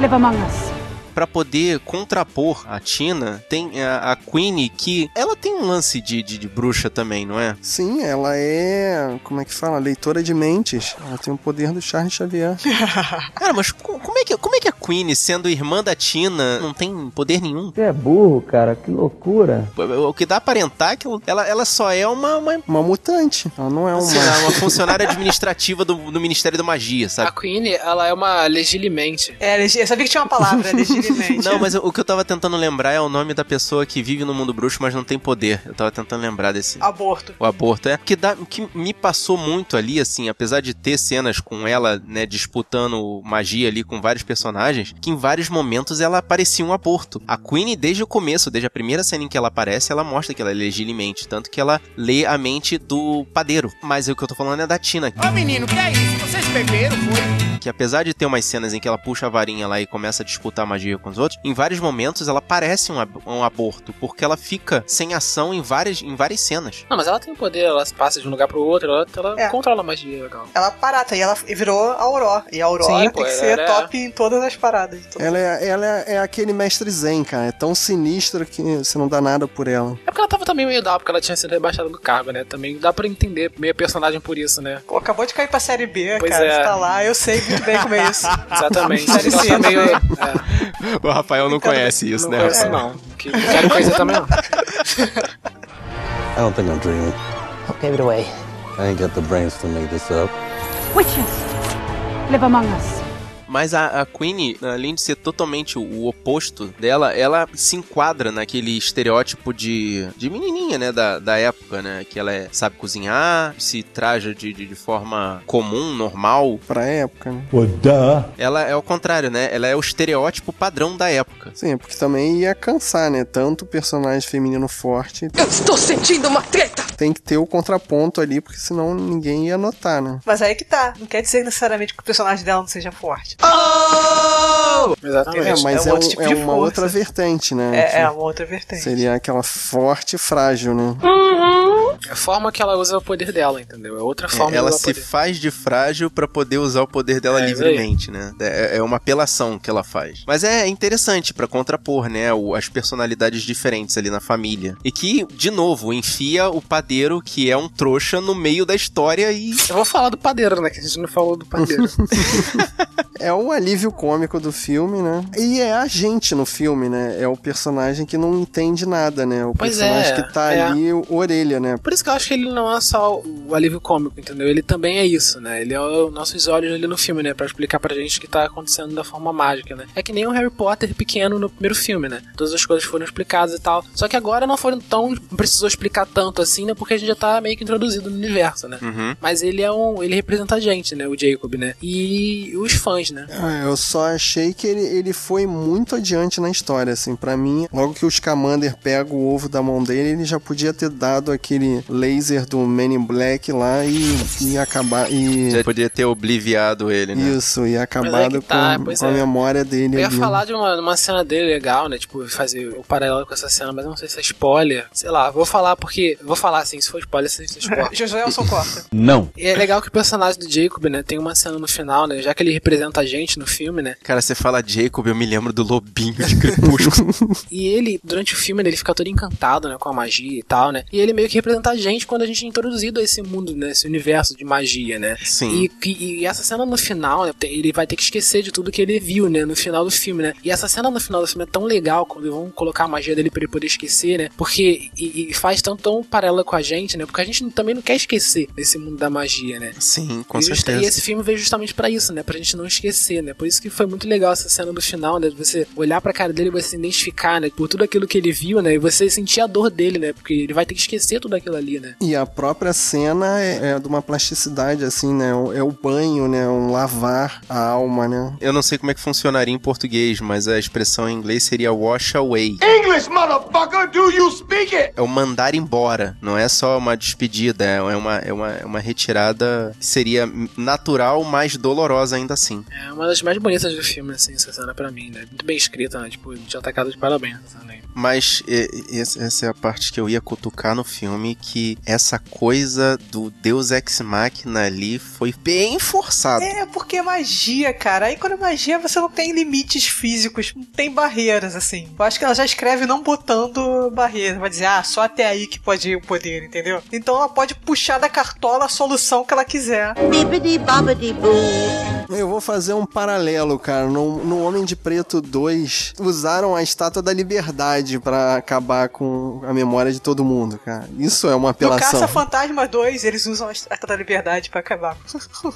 live among us. Pra poder contrapor a Tina, tem a, a Queenie que ela tem um lance de, de, de bruxa também, não é? Sim, ela é, como é que fala, leitora de mentes. Ela tem o poder do Charles Xavier. Cara, mas co- como é, que, como é que a Queenie, sendo irmã da Tina, não tem poder nenhum? Você é burro, cara, que loucura. O que dá a aparentar é que ela, ela só é uma, uma, Uma mutante. Ela não é uma. sei lá, uma funcionária administrativa do, do Ministério da Magia, A sabe? Queen, ela é uma legilimente. É, eu sabia que tinha uma palavra, legitimamente. Não, mas o que eu tava tentando lembrar é o nome da pessoa que vive no mundo bruxo, mas não tem poder. Eu tava tentando lembrar desse. Aborto. O aborto, é. Que, dá, que me passou muito ali, assim, apesar de ter cenas com ela, né, disputando magia ali com vários personagens, que em vários momentos ela parecia um aborto. A Queen, desde o começo, desde a primeira cena em que ela aparece, ela mostra que ela é legilimente. Tanto que ela lê a mente do padeiro. Mas o que eu tô falando é da Tina. Ô menino, que é isso? Vocês beberam, foi? Que apesar de ter umas cenas em que ela puxa a varinha lá e começa a disputar magia com os outros, em vários momentos ela parece um, ab- um aborto, porque ela fica sem ação em várias, em várias cenas. Não, mas ela tem poder, ela passa de um lugar pro outro, ela, ela É. controla a magia, legal. Ela parata e ela virou a Aurora. E a Aurora Sim, pô, tem que ser era- top em todas as paradas. Em todas- Ela é, ela é, é aquele mestre zen, cara. É tão sinistra que você não dá nada por ela. É porque ela tava também meio dá, porque ela tinha sido rebaixada do cargo, né? Também dá pra entender meio personagem por isso, né? Pô, acabou de cair pra série B, Pois cara. é. Você tá lá, eu sei muito bem como é isso. Exatamente. Série Ela C, tá meio. É, O Rafael não conhece isso, não né? conheço, Rafael? não. Que não quero conhecer também, não. I don't think I'm dreaming. Give it away. I ain't got the brains to make this up. Witches live among us. Mas a, a Queen, além de ser totalmente o, o oposto dela, ela se enquadra naquele estereótipo de, de menininha, né, da, da época, né? Que ela é- sabe cozinhar, se traja de, de, de forma comum, normal. Pra época, né? Duh. Ela é o contrário, né? Ela é o estereótipo padrão da época. Sim, porque também ia cansar, né? Tanto personagem feminino forte. Eu estou sentindo uma treta. Tem que ter o contraponto ali, porque senão ninguém ia notar, né? Mas aí que tá. Não quer dizer necessariamente que o personagem dela não seja forte. Exatamente. É, mas É é, um outro um- tipo é de uma força. outra vertente, né? É, é Que uma outra vertente. Seria aquela forte e frágil, né? É a forma que ela usa o poder dela, entendeu? É outra forma ela de usar se poder. faz de frágil pra poder usar o poder dela É, livremente, né? É, é uma apelação que ela faz. Mas é interessante pra contrapor, né? o- as personalidades diferentes ali na família. E que, de novo, enfia o padeiro, que é um trouxa, no meio da história e. Eu vou falar do padeiro, né? Que a gente não falou do padeiro. É o alívio cômico do filme, né? E é a gente no filme, né? É o personagem que não entende nada, né? O Pois personagem é, que tá é. ali, o orelha, né? Por isso que eu acho que ele não é só o alívio cômico, entendeu? Ele também é isso, né? Ele é os nossos olhos ali no filme, né? Pra explicar pra gente o que tá acontecendo da forma mágica, né? É que nem o Harry Potter pequeno no primeiro filme, né? Todas as coisas foram explicadas e tal. Só que agora não foram tão. Não precisou explicar tanto assim, né? Porque a gente já tá meio que introduzido no universo, né? Uhum. Mas ele é um. Ele representa a gente, né? O Jacob, né? E os fãs, né? Ah, eu só achei que ele, ele foi muito adiante na história, assim. Pra mim, logo que o Scamander pega o ovo da mão dele, ele já podia ter dado aquele laser do Man in Black lá e, e acabar. E... Já podia ter obliviado ele, né? Isso, e acabado é tá, com, com a é. memória dele Eu ia ali. falar de uma, uma cena dele legal, né? Tipo, fazer o paralelo com essa cena, mas eu não sei se é spoiler. Sei lá, vou falar porque. Vou falar assim, se for spoiler, se for spoiler. Josué Elson Costa. Não. E é legal que o personagem do Jacob, né, tem uma cena no final, né, já que ele representa a gente no filme, né, Cara, você fala Jacob, eu me lembro do lobinho de Crepúsculo. e ele, durante o filme, né, ele fica todo encantado, né, com a magia e tal, né, e ele meio que representa a gente quando a gente é introduzido a esse mundo, né, esse universo de magia, né. Sim. E, e- e essa cena no final, né, ele vai ter que esquecer de tudo que ele viu, né, no final do filme, né, e essa cena no final do filme é tão legal, quando vão colocar a magia dele pra ele poder esquecer, né, porque, e, e faz tão, tão paralela com a gente, né, porque a gente também não quer esquecer desse mundo da magia, né. Sim, com e, certeza. e esse filme veio justamente pra isso, né? Pra gente não esquecer, né? Por isso que foi muito legal essa cena do final, né? Você olhar pra cara dele e você se identificar, né? Por tudo aquilo que ele viu, né? E você sentir a dor dele, né? Porque ele vai ter que esquecer tudo aquilo ali, né? E a própria cena é, é de uma plasticidade, assim, né? O- É o banho, né? Um lavar a alma, né? Eu não sei como é que funcionaria em português, mas a expressão em inglês seria wash away. English, motherfucker, do you speak it? É o mandar embora. Não é só uma despedida, é uma, é uma, é uma retirada que seria natural, mas dolorosa ainda assim. É uma das mais bonitas do filme, assim, essa cena pra mim, né? Muito bem escrita, né? Tipo, tá cara de parabéns aí. Mas e- essa é a parte que eu ia cutucar no filme, que essa coisa do Deus Ex Machina ali foi bem forçado. É, porque é magia, cara. Aí quando é magia, você não tem limites físicos, não tem barreiras, assim. Eu acho que ela já escreve não botando barreiras. Vai dizer, ah, só até aí que pode ir o poder, entendeu? Então ela pode puxar da cartola a solução que ela quiser. Eu vou fazer um paralelo, cara. No, no Homem de Preto 2, usaram a Estátua da Liberdade pra acabar com a memória de todo mundo, cara. Isso é uma No apelação. Caça Fantasma 2, eles usam a Estátua da Liberdade pra acabar.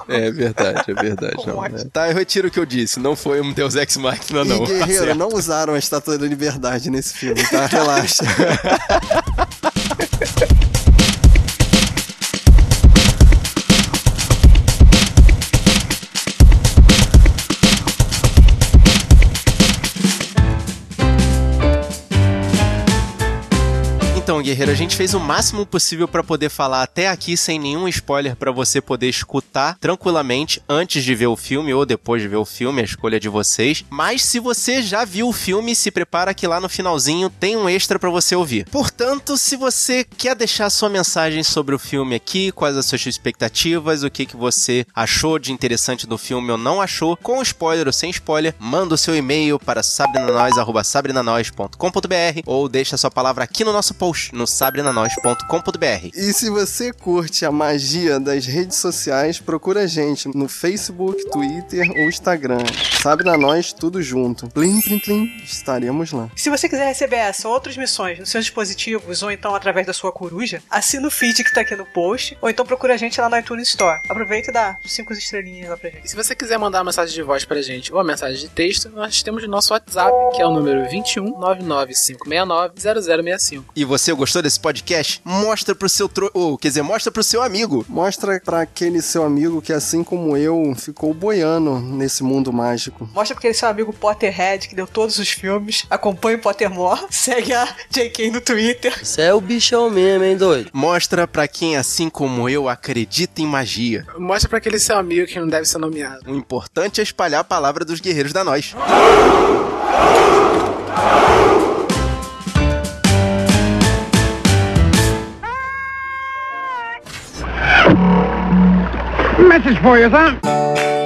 É verdade, é verdade. não, né? Tá, eu retiro o que eu disse. Não foi um Deus Ex Machina, não. E Tá Guerreiro, certo. não usaram a Estátua da Liberdade nesse filme, tá? Relaxa. Guerreiro, a gente fez o máximo possível pra poder falar até aqui sem nenhum spoiler pra você poder escutar tranquilamente antes de ver o filme ou depois de ver o filme, a escolha de vocês. Mas se você já viu o filme, se prepara que lá no finalzinho tem um extra pra você ouvir. Portanto, se você quer deixar sua mensagem sobre o filme aqui, quais as suas expectativas, o que, que você achou de interessante do filme ou não achou, com spoiler ou sem spoiler, manda o seu e-mail para sabrinanois.sabrinanois.com.br ou deixa sua palavra aqui no nosso post no sabrinanois.com.br. E se você curte a magia das redes sociais, procura a gente no Facebook, Twitter ou Instagram. Sabe na nós, tudo junto. Plim, plim, plim, estaremos lá. Se você quiser receber essa ou outras missões nos seus dispositivos ou então através da sua coruja, assina o feed que tá aqui no post ou então procura a gente lá no iTunes Store. Aproveita e dá cinco estrelinhas lá pra gente. E se você quiser mandar uma mensagem de voz pra gente ou uma mensagem de texto, nós temos o nosso WhatsApp, que é o número 21 99569 0065. E você gostou desse podcast? Mostra pro seu tro... ou, quer dizer, mostra pro seu amigo. Mostra pra aquele seu amigo que, assim como eu, ficou boiando nesse mundo mágico. Mostra pra aquele seu amigo Potterhead que deu todos os filmes. Acompanha o Pottermore. Segue a JK no Twitter. Você é o bichão mesmo, hein, doido? Mostra pra quem, assim como eu, acredita em magia. Mostra pra aquele seu amigo que não deve ser nomeado. O importante é espalhar a palavra dos guerreiros da nós. Message for you, son.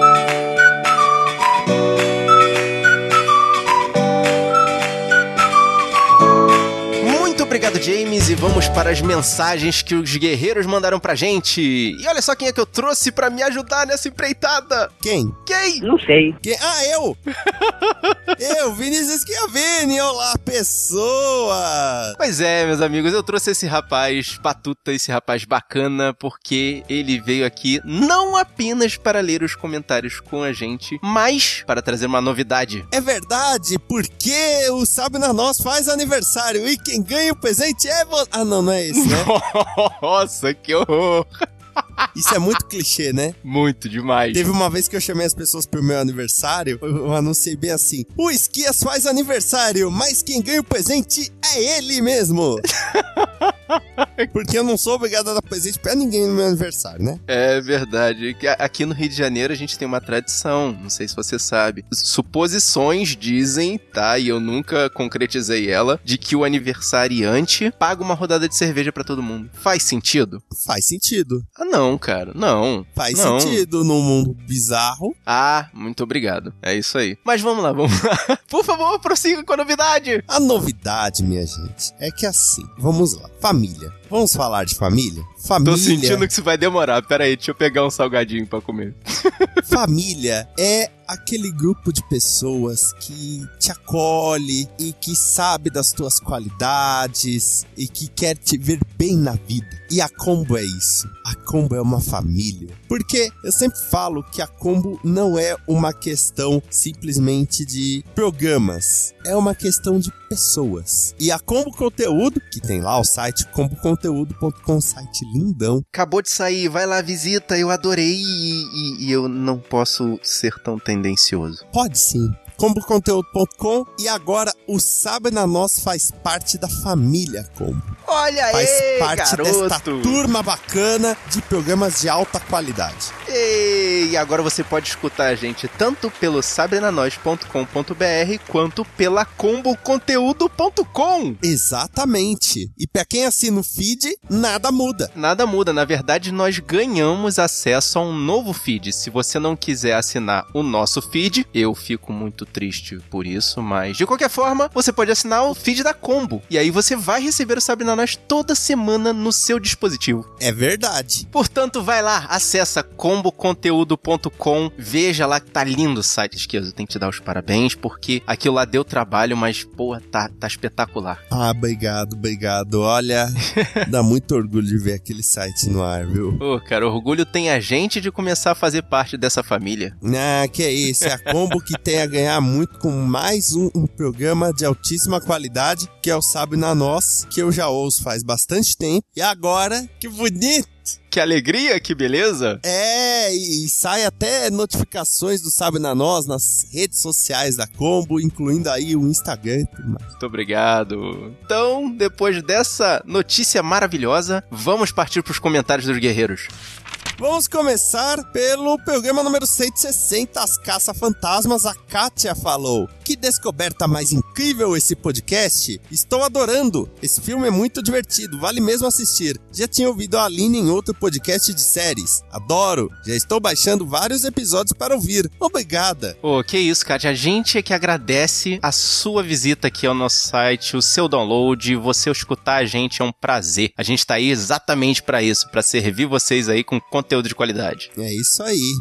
Obrigado, James, e vamos para as mensagens que os guerreiros mandaram pra gente. E olha só quem é que eu trouxe pra me ajudar nessa empreitada. Quem? Quem? Não sei. Quem? Ah, eu! eu, Vinícius Schiavini, olá, pessoa! Pois é, meus amigos, eu trouxe esse rapaz batuta, esse rapaz bacana, porque ele veio aqui não apenas para ler os comentários com a gente, mas para trazer uma novidade. É verdade, porque o Sabe na Nós faz aniversário e quem ganha o presente é você. Ah, não, não é esse, né? Nossa, que horror! Isso é muito clichê, né? Muito demais. Teve uma vez que eu chamei as pessoas pro meu aniversário, eu anunciei bem assim: o Esquias faz aniversário, mas quem ganha o presente é ele mesmo. Porque eu não sou obrigado a dar presente pra ninguém no meu aniversário, né? É verdade. Aqui no Rio de Janeiro a gente tem uma tradição, não sei se você sabe. Suposições dizem, tá? E eu nunca concretizei ela, de que o aniversariante paga uma rodada de cerveja pra todo mundo. Faz sentido? Faz sentido. Ah, não, cara. Não. Faz não. sentido num mundo bizarro. Ah, muito obrigado. É isso aí. Mas vamos lá, vamos lá. Por favor, prossiga com a novidade. A novidade, minha gente, é que assim, vamos lá. Família família. Vamos falar de família? Família. Tô sentindo que isso vai demorar. Pera aí, deixa eu pegar um salgadinho pra comer. Família é aquele grupo de pessoas que te acolhe e que sabe das tuas qualidades e que quer te ver bem na vida. E a Combo é isso. A Combo é uma família. Porque eu sempre falo que a Combo não é uma questão simplesmente de programas. É uma questão de pessoas. E a Combo Conteúdo, que tem lá o site comboconteúdo.com, site lindão. Acabou de sair, vai lá, visita, eu adorei e, e- e eu não posso ser tão tendencioso. Pode sim. comboconteúdo.com e agora o Sabe na Nós faz parte da família Combo. Olha Faz aí, parte garoto. desta turma bacana de programas de alta qualidade. E agora você pode escutar a gente tanto pelo sabrenanois.com.br quanto pela comboconteúdo.com. Exatamente. E pra quem assina o feed, nada muda. Nada muda, na verdade nós ganhamos acesso a um novo feed. Se você não quiser assinar o nosso feed, eu fico muito triste por isso, mas de qualquer forma, você pode assinar o feed da Combo. E aí você vai receber o Sabe na Nós toda semana no seu dispositivo. É verdade. Portanto, vai lá, acessa comboconteúdo.com, veja lá que tá lindo o site, esquerdo. Tem que te dar os parabéns, porque aquilo lá deu trabalho, mas, pô, tá, tá espetacular. Ah, obrigado, obrigado. Olha, dá muito orgulho de ver aquele site no ar, viu? Ô, cara, orgulho tem a gente de começar a fazer parte dessa família. Ah, que é isso. É a combo que tem a ganhar muito com mais um, um programa de altíssima qualidade, que é o Sabe na Nós, que eu já ouço faz bastante tempo. E agora, que bonito! Que alegria, que beleza! É, e sai até notificações do Sabe na Nós nas redes sociais da Combo, incluindo aí o Instagram e tudo mais. Muito obrigado. Então, depois dessa notícia maravilhosa, vamos partir para os comentários dos guerreiros. Vamos começar pelo programa número 160, As Caça-Fantasmas. A Kátia falou: Que descoberta mais incrível esse podcast! Estou adorando! Esse filme é muito divertido, vale mesmo assistir. Já tinha ouvido a Aline em outro podcast de séries. Adoro! Já estou baixando vários episódios para ouvir. Obrigada! Ô, que isso, Kátia. A gente é que agradece a sua visita aqui ao nosso site, o seu download. Você escutar a gente é um prazer. A gente tá aí exatamente para isso, para servir vocês aí com conteúdo de qualidade. É isso aí.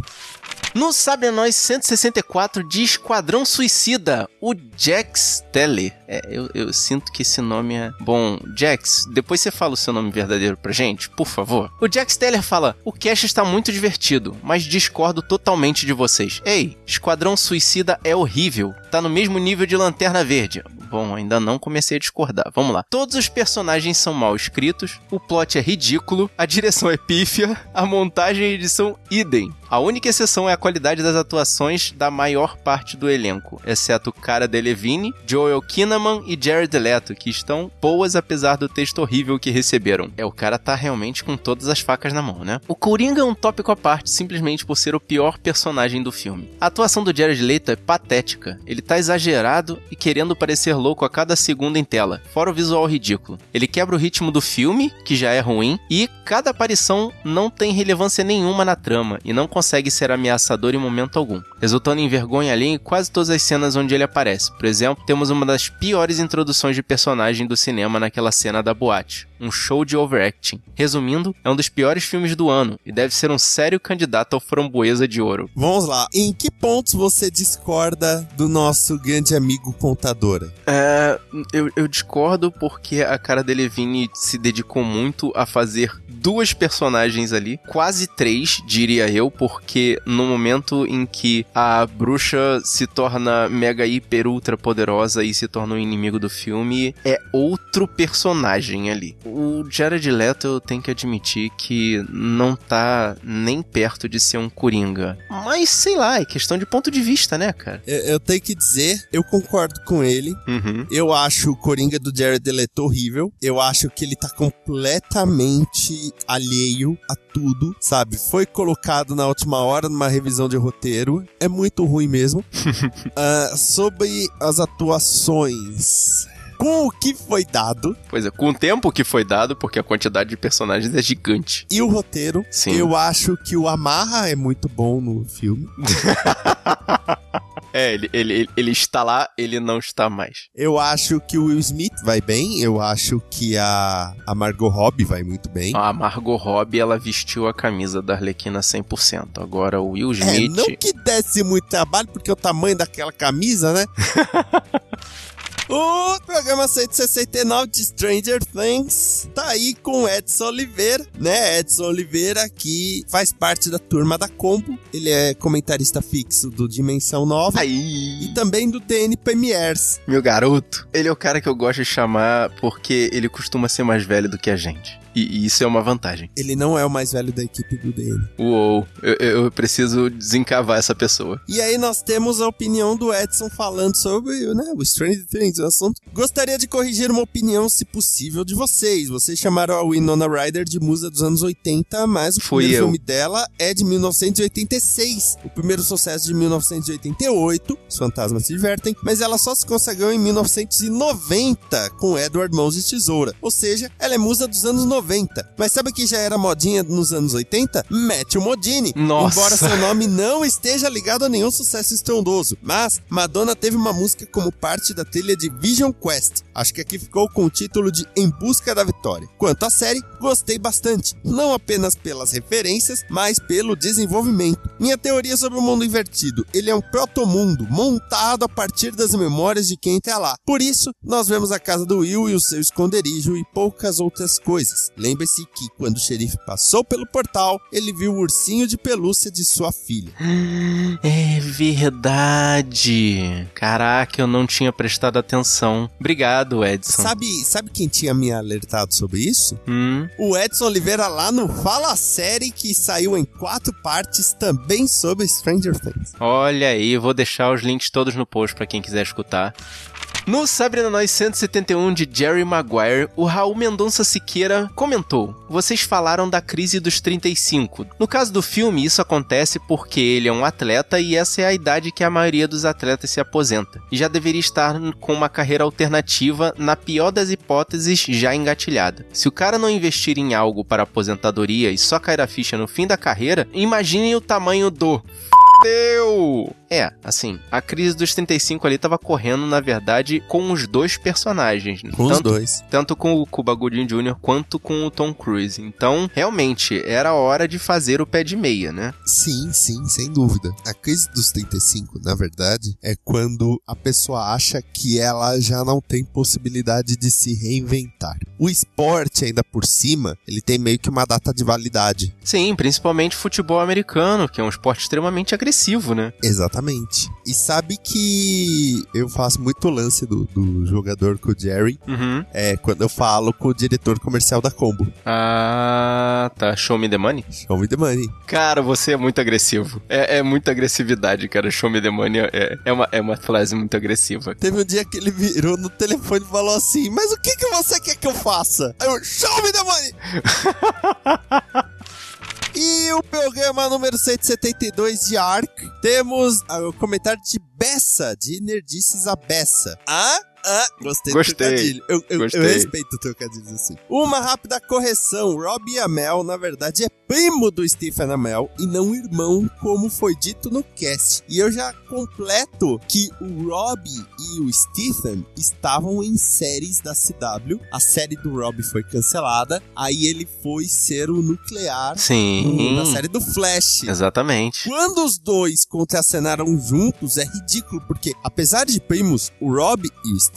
No Sabe a Nós 164 de Esquadrão Suicida, o Jax Teller. É, eu, eu, sinto que esse nome é. Bom, Jax, depois você fala o seu nome verdadeiro pra gente, por favor. O Jax Teller fala: O cast está muito divertido, mas discordo totalmente de vocês. Ei, Esquadrão Suicida é horrível. Tá no mesmo nível de Lanterna Verde. Bom, ainda não comecei a discordar. Vamos lá. Todos os personagens são mal escritos, o plot é ridículo, a direção é pífia, a montagem e edição idem. A única exceção é a qualidade das atuações da maior parte do elenco, exceto Cara Delevingne, Joel Kinnaman e Jared Leto, que estão boas apesar do texto horrível que receberam. É, o cara tá realmente com todas as facas na mão, né? O Coringa é um tópico à parte, simplesmente por ser o pior personagem do filme. A atuação do Jared Leto é patética. Ele tá exagerado e querendo parecer louco a cada segundo em tela, fora o visual ridículo. Ele quebra o ritmo do filme, que já é ruim, e cada aparição não tem relevância nenhuma na trama e não consegue ser ameaçador em momento algum, resultando em vergonha ali em quase todas as cenas onde ele aparece. Por exemplo, temos uma das piores introduções de personagem do cinema naquela cena da boate, um show de overacting. Resumindo, é um dos piores filmes do ano e deve ser um sério candidato ao framboesa de ouro. Vamos lá, em que pontos você discorda do nosso grande amigo contadora? É, eu, eu discordo porque a cara Delevingne se dedicou muito a fazer duas personagens ali, quase três, diria eu, porque no momento em que a bruxa se torna mega hiper ultra poderosa e se torna o um inimigo do filme, é outro personagem ali. O Jared Leto, eu tenho que admitir que não tá nem perto de ser um coringa. Mas sei lá, é questão de ponto de vista, né, cara? Eu, eu tenho que dizer, eu concordo com ele. Uhum. Eu acho o coringa do Jared Leto horrível. Eu acho que ele tá completamente alheio a tudo, sabe? Foi colocado na última hora numa revisão de roteiro. É muito ruim mesmo. uh, sobre as atuações com o que foi dado. Pois é, com o tempo que foi dado, porque a quantidade de personagens é gigante. E o roteiro. Sim. Eu acho que o Amarra é muito bom no filme. É, ele, ele, ele está lá, ele não está mais. Eu acho que o Will Smith vai bem, eu acho que a, a Margot Robbie vai muito bem. A Margot Robbie, ela vestiu a camisa da Arlequina 100%. Agora o Will Smith... É, não que desse muito trabalho, porque o tamanho daquela camisa, né? O programa 169 de Stranger Things tá aí com Edson Oliveira, né? Edson Oliveira que faz parte da turma da Combo. Ele é comentarista fixo do Dimensão Nova aí. e também do TN Premiers. Meu garoto, ele é o cara que eu gosto de chamar porque ele costuma ser mais velho do que a gente. E, e isso é uma vantagem. Ele não é o mais velho da equipe do DM. Uou, eu, eu preciso desencavar essa pessoa. E aí nós temos a opinião do Edson falando sobre né, o Stranger Things, o assunto. Gostaria de corrigir uma opinião, se possível, de vocês. Vocês chamaram a Winona Ryder de musa dos anos 80, mas o Fui primeiro eu. filme dela é de 1986. O primeiro sucesso de 1988, Os Fantasmas se Divertem, mas ela só se consagrou em 1990 com Edward Mãos de Tesoura. Ou seja, ela é musa dos anos 90. Mas sabe que já era modinha nos anos 80? Matthew Modini. Nossa. Embora seu nome não esteja ligado a nenhum sucesso estrondoso. Mas Madonna teve uma música como parte da trilha de Vision Quest. Acho que aqui ficou com o título de Em Busca da Vitória. Quanto à série, gostei bastante. Não apenas pelas referências, mas pelo desenvolvimento. Minha teoria sobre o mundo invertido. Ele é um protomundo montado a partir das memórias de quem está lá. Por isso, nós vemos a casa do Will e o seu esconderijo e poucas outras coisas. Lembre-se que quando o xerife passou pelo portal, ele viu o ursinho de pelúcia de sua filha. É verdade. Caraca, eu não tinha prestado atenção. Obrigado, Edson. Sabe, sabe quem tinha me alertado sobre isso? Hum? O Edson Oliveira lá no Fala Série, que saiu em quatro partes também sobre Stranger Things. Olha aí, vou deixar os links todos no post pra quem quiser escutar. No Sabrina Nós 171 de Jerry Maguire, o Raul Mendonça Siqueira comentou: Vocês falaram da crise dos 35. No caso do filme, isso acontece porque ele é um atleta e essa é a idade que a maioria dos atletas se aposenta. E já deveria estar com uma carreira alternativa, na pior das hipóteses, já engatilhada. Se o cara não investir em algo para aposentadoria e só cair a ficha no fim da carreira, imaginem o tamanho do Deu! É, assim, a crise dos 35 ali tava correndo, na verdade, com os dois personagens. Com os tanto, dois. Tanto com o Cuba Gooding Jr. quanto com o Tom Cruise. Então, realmente, era hora de fazer o pé de meia, né? Sim, sim, sem dúvida. A crise dos 35, na verdade, é quando a pessoa acha que ela já não tem possibilidade de se reinventar. O esporte, ainda por cima, ele tem meio que uma data de validade. Sim, principalmente futebol americano, que é um esporte extremamente agressivo, né? Exatamente. E sabe que eu faço muito lance do, do jogador com o Jerry, Uhum. é quando eu falo com o diretor comercial da Combo. Ah, tá. Show me the money? Show me the money. Cara, você é muito agressivo. É, é muita agressividade, cara. Show me the money é, é, uma, é uma frase muito agressiva. Teve um dia que ele virou no telefone e falou assim: Mas o que, que você quer que eu faça? Aí eu, show me the money! E o programa número 172 de Ark, temos ah, o comentário de Bessa, de Nerdices a Bessa. Ah? Ah, gostei, Gostei. do trocadilho. Eu, eu, eu Gostei. respeito trocadilhos assim. Uma rápida correção: Rob Amell, na verdade, é primo do Stephen Amell e não irmão, como foi dito no cast. E eu já completo que o Rob e o Stephen estavam em séries da CW. A série do Rob foi cancelada, aí ele foi ser o nuclear Sim. na série do Flash. Exatamente. Quando os dois contracenaram juntos, é ridículo, porque apesar de primos, o Rob e o Stephen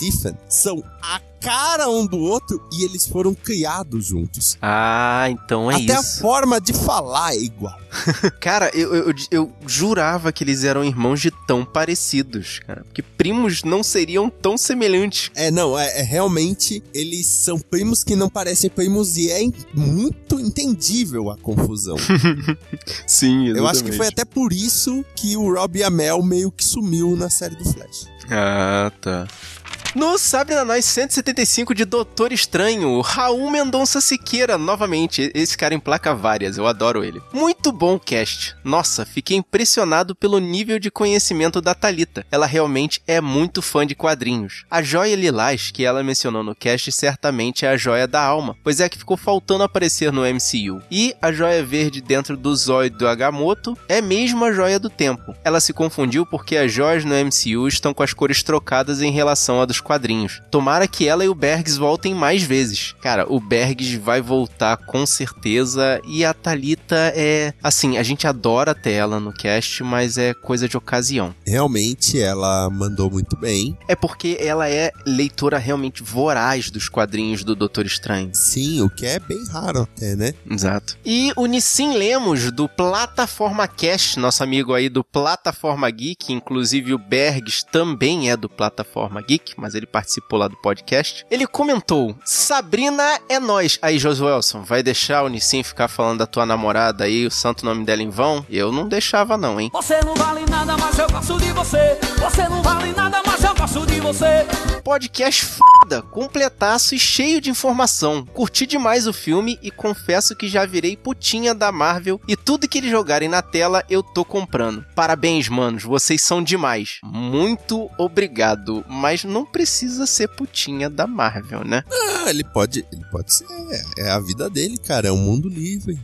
são a cara um do outro e eles foram criados juntos. Ah, então é Até a isso. forma de falar é igual. Cara, eu, eu, eu jurava que eles eram irmãos de tão parecidos, cara. Porque primos não seriam tão semelhantes. É, não, é, é realmente eles são primos que não parecem primos e é muito entendível a confusão. Sim, Eu acho que foi até por isso que o Rob Amell meio que sumiu na série do Flash. Ah, tá. No Sabre na Nós 175 de Doutor Estranho, Raul Mendonça Siqueira, novamente. Esse cara emplaca várias, eu adoro ele. Muito bom cast. Nossa, fiquei impressionado pelo nível de conhecimento da Talita. Ela realmente é muito fã de quadrinhos. A joia lilás que ela mencionou no cast certamente é a joia da alma, pois é que ficou faltando aparecer no MCU. E a joia verde dentro do zóio do Agamotto é mesmo a joia do tempo. Ela se confundiu porque as joias no MCU estão com as cores trocadas em relação à dos quadrinhos. Tomara que ela e o Bergs voltem mais vezes. Cara, o Bergs vai voltar com certeza e a Talita é, assim, a gente adora ter ela no cast, mas é coisa de ocasião. Realmente ela mandou muito bem. É porque ela é leitora realmente voraz dos quadrinhos do Doutor Estranho. Sim, o que é bem raro até, né? Exato. E o Nissim Lemos, do Plataforma Cast, nosso amigo aí do Plataforma Geek, inclusive o Bergs também é do Plataforma Geek, mas mas ele participou lá do podcast. Ele comentou: Sabrina é nós. Aí, Josuelson, vai deixar o Nissim ficar falando da tua namorada aí, o santo nome dela em vão? Eu não deixava, não, hein? Você não vale nada, mas eu gosto de você. Você não vale nada, mas eu gosto de você. Podcast foda, completaço e cheio de informação. Curti demais o filme e confesso que já virei putinha da Marvel e tudo que eles jogarem na tela eu tô comprando. Parabéns, manos, vocês são demais. Muito obrigado, mas não precisa ser putinha da Marvel, né? Ah, ele pode, ele pode ser. É a vida dele, cara, é um mundo livre.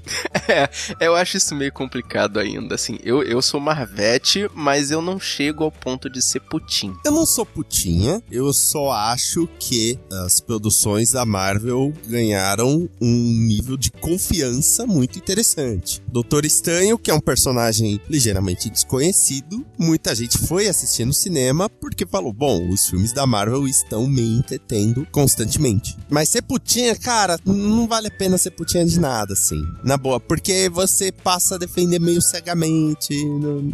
é, eu acho isso meio complicado ainda, assim. Eu, eu sou Marvete, mas eu não chego ao ponto de ser putinha. Eu não sou putinha, eu só acho que as produções da Marvel ganharam um nível de confiança muito interessante. Doutor Estranho, que é um personagem ligeiramente desconhecido, muita gente foi assistir no cinema porque falou: bom, os filmes da Marvel estão me entretendo constantemente. Mas ser putinha, cara, não vale a pena ser putinha de nada, assim. Na boa, porque você passa a defender meio cegamente.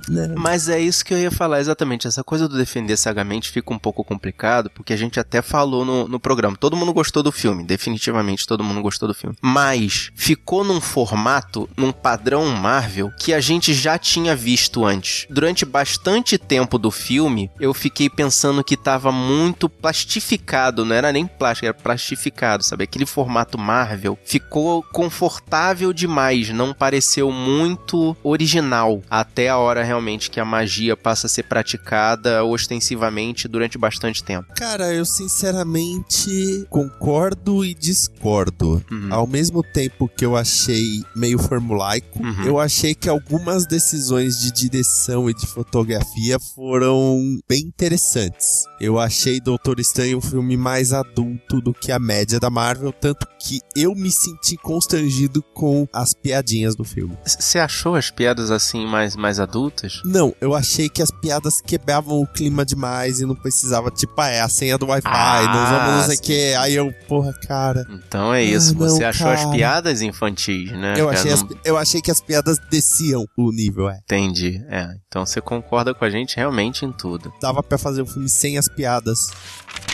Né? Mas é isso que eu ia falar exatamente. Essa coisa do defender cegamente fica um pouco complicado, porque a gente até falou no, no programa. Todo mundo gostou do filme, definitivamente todo mundo gostou do filme. Mas ficou num formato, num padrão Marvel, que a gente já tinha visto antes. Durante bastante tempo do filme, eu fiquei pensando que tava muito plastificado, não era nem plástico, era plastificado, sabe? Aquele formato Marvel ficou confortável demais, não pareceu muito original até a hora realmente que a magia passa a ser praticada ostensivamente durante bastante tempo. Cara, eu sinceramente concordo e discordo. Uhum. Ao mesmo tempo que eu achei meio formulaico, uhum. eu achei que algumas decisões de direção e de fotografia foram bem interessantes. Eu achei Doutor Estranho um filme mais adulto do que a média da Marvel, tanto que eu me senti constrangido com as piadinhas do filme. Você achou as piadas assim mais, mais adultas? Não, eu achei que as piadas quebravam o clima demais e não precisava, tipo, ah, é a senha do Wi-Fi, ah, nós vamos não sei o que. Aí eu, porra, cara. Então é isso, ah, você achou as piadas infantis, né? Eu achei, as, eu achei que as piadas desciam o nível, é. Entendi, é. Então você concorda com a gente realmente em tudo. Dava para fazer um filme sem as piadas.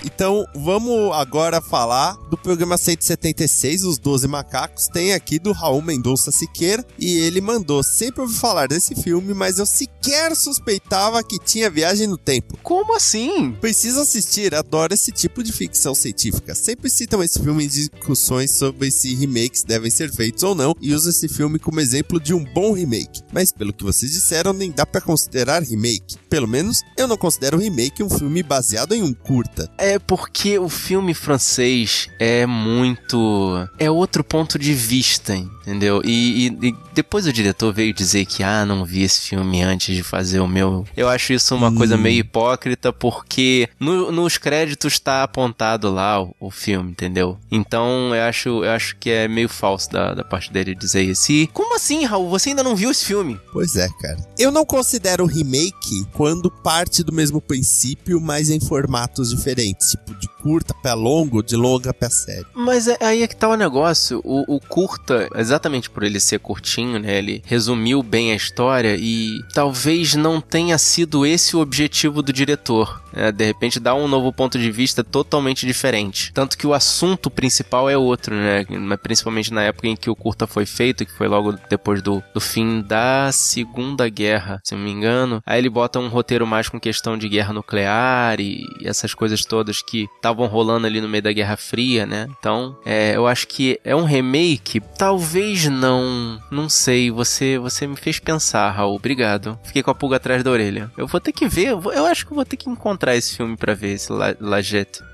Então, vamos agora falar do programa 176, Os 12 Macacos. Tem aqui do Raul Mendonça Siqueira. E ele mandou: Sempre ouvi falar desse filme, mas eu sequer suspeitava que tinha viagem no tempo. Como assim? Preciso assistir, adoro esse tipo de ficção científica. Sempre citam esse filme em discussões sobre se remakes devem ser feitos ou não, e usam esse filme como exemplo de um bom remake. Mas pelo que vocês disseram, nem dá para considerar remake. Pelo menos eu não considero remake um filme baseado em um curta. É porque o filme francês é muito. É outro ponto de vista, entendeu? E, e, e, depois o diretor veio dizer que, ah, não vi esse filme antes de fazer o meu. Eu acho isso uma hum. coisa meio hipócrita, porque no, nos créditos tá apontado lá o, o, filme, entendeu? Então eu acho, eu acho que é meio falso da, da parte dele dizer isso. E como assim, Raul? Você ainda não viu esse filme? Pois é, cara. Eu não considero remake quando parte do mesmo princípio, mas em formatos diferentes. Tipo, de curta pra longo, de longa pra série. Mas é, aí é que tá o negócio. O, o curta, exatamente por ele ser curtinho, né? Ele resumiu bem a história e talvez não tenha sido esse o objetivo do diretor. É, de repente dá um novo ponto de vista totalmente diferente. Tanto que o assunto principal é outro, né? Principalmente na época em que o curta foi feito, que foi logo depois do, do fim da Segunda Guerra, se não me engano. Aí ele bota um roteiro mais com questão de guerra nuclear e essas coisas todas que estavam rolando ali no meio da Guerra Fria, né? Então, é, eu acho que é um remake. Talvez não. Não sei. Você, você me fez pensar, Raul. Obrigado. Fiquei com a pulga atrás da orelha. Eu vou ter que ver. Eu acho que vou ter que encontrar esse filme para ver, esse La,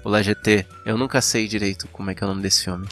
o Lajeté. Eu nunca sei direito como é que é o nome desse filme.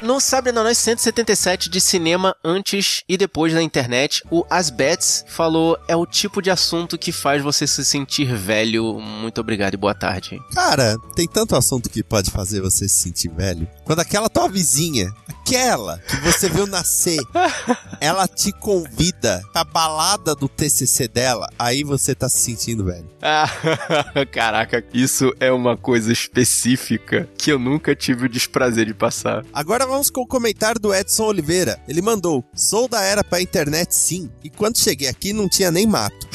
No Nós 177 de cinema antes e depois na internet, o Asbets falou é o tipo de assunto que faz você se sentir velho. Muito obrigado e boa tarde. Cara, tem tanto assunto que pode fazer você se sentir velho. Quando aquela tua vizinha, aquela que você viu nascer, ela te convida pra balada do TCC dela, aí você tá se sentindo velho. Caraca, isso é uma coisa específica que eu nunca tive o desprazer de passar. Agora vamos com o comentário do Edson Oliveira. Ele mandou: Sou da era pra internet sim, e quando cheguei aqui não tinha nem mato.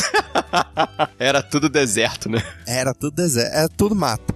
Era tudo deserto, né? Era tudo deserto, era tudo mato.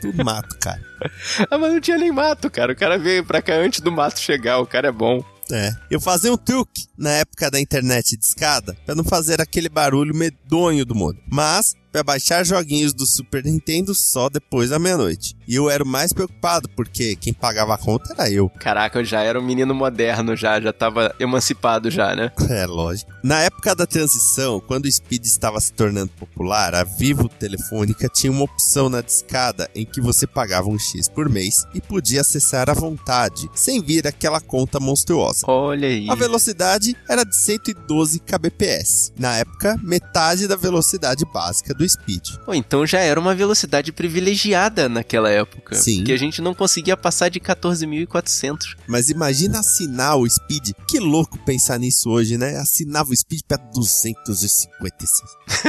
tudo mato, cara. ah, mas não tinha nem mato, cara. O cara veio pra cá antes do mato chegar, o cara é bom. É. Eu fazia um truque na época da internet de escada para não fazer aquele barulho medonho do mundo. Mas para baixar joguinhos do Super Nintendo só depois da meia-noite. E eu era o mais preocupado, porque quem pagava a conta era eu. Caraca, eu já era um menino moderno já, já tava emancipado já, né? É, lógico. Na época da transição, quando o Speed estava se tornando popular, a Vivo Telefônica tinha uma opção na discada em que você pagava um X por mês e podia acessar à vontade, sem vir aquela conta monstruosa. Olha aí. A velocidade era de 112 kbps. Na época, metade da velocidade básica do Speed. Pô, então já era uma velocidade privilegiada naquela época. Sim. Porque a gente não conseguia passar de 14.400. Mas imagina assinar o Speed. Que louco pensar nisso hoje, né? Assinava o Speed para 256.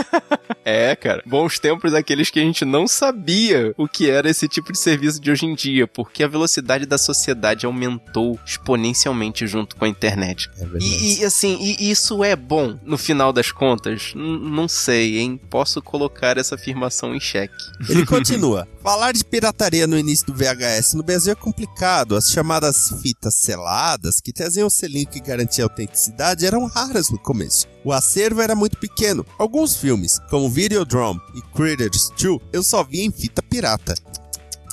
é, cara. Bons tempos aqueles que a gente não sabia o que era esse tipo de serviço de hoje em dia, porque a velocidade da sociedade aumentou exponencialmente junto com a internet. É e, e, assim, e isso é bom no final das contas? N não sei, hein? Posso colocar essa afirmação em xeque. Ele continua. Falar de pirataria no início do VHS no Brasil é complicado. As chamadas fitas seladas, que traziam o selinho que garantia a autenticidade, eram raras no começo. O acervo era muito pequeno. Alguns filmes, como Videodrome e Critters 2, eu só via em fita pirata.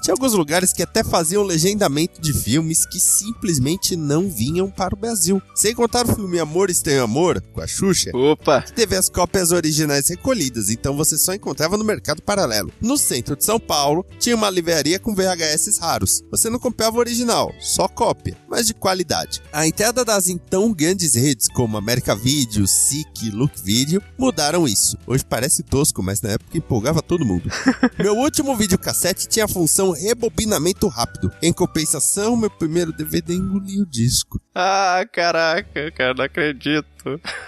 Tinha alguns lugares que até faziam legendamento de filmes que simplesmente não vinham para o Brasil. Sem contar o filme Amor Estranho Amor, com a Xuxa, Opa. que teve as cópias originais recolhidas, então você só encontrava no mercado paralelo. No centro de São Paulo, tinha uma livraria com VHS raros. Você não comprava o original, só cópia, mas de qualidade. A entrada das então grandes redes como América Video, SIC Look Video mudaram isso. Hoje parece tosco, mas na época empolgava todo mundo. Meu último videocassete tinha a função rebobinamento rápido. Em compensação, meu primeiro DVD engoliu o disco. Ah, caraca, cara, não acredito.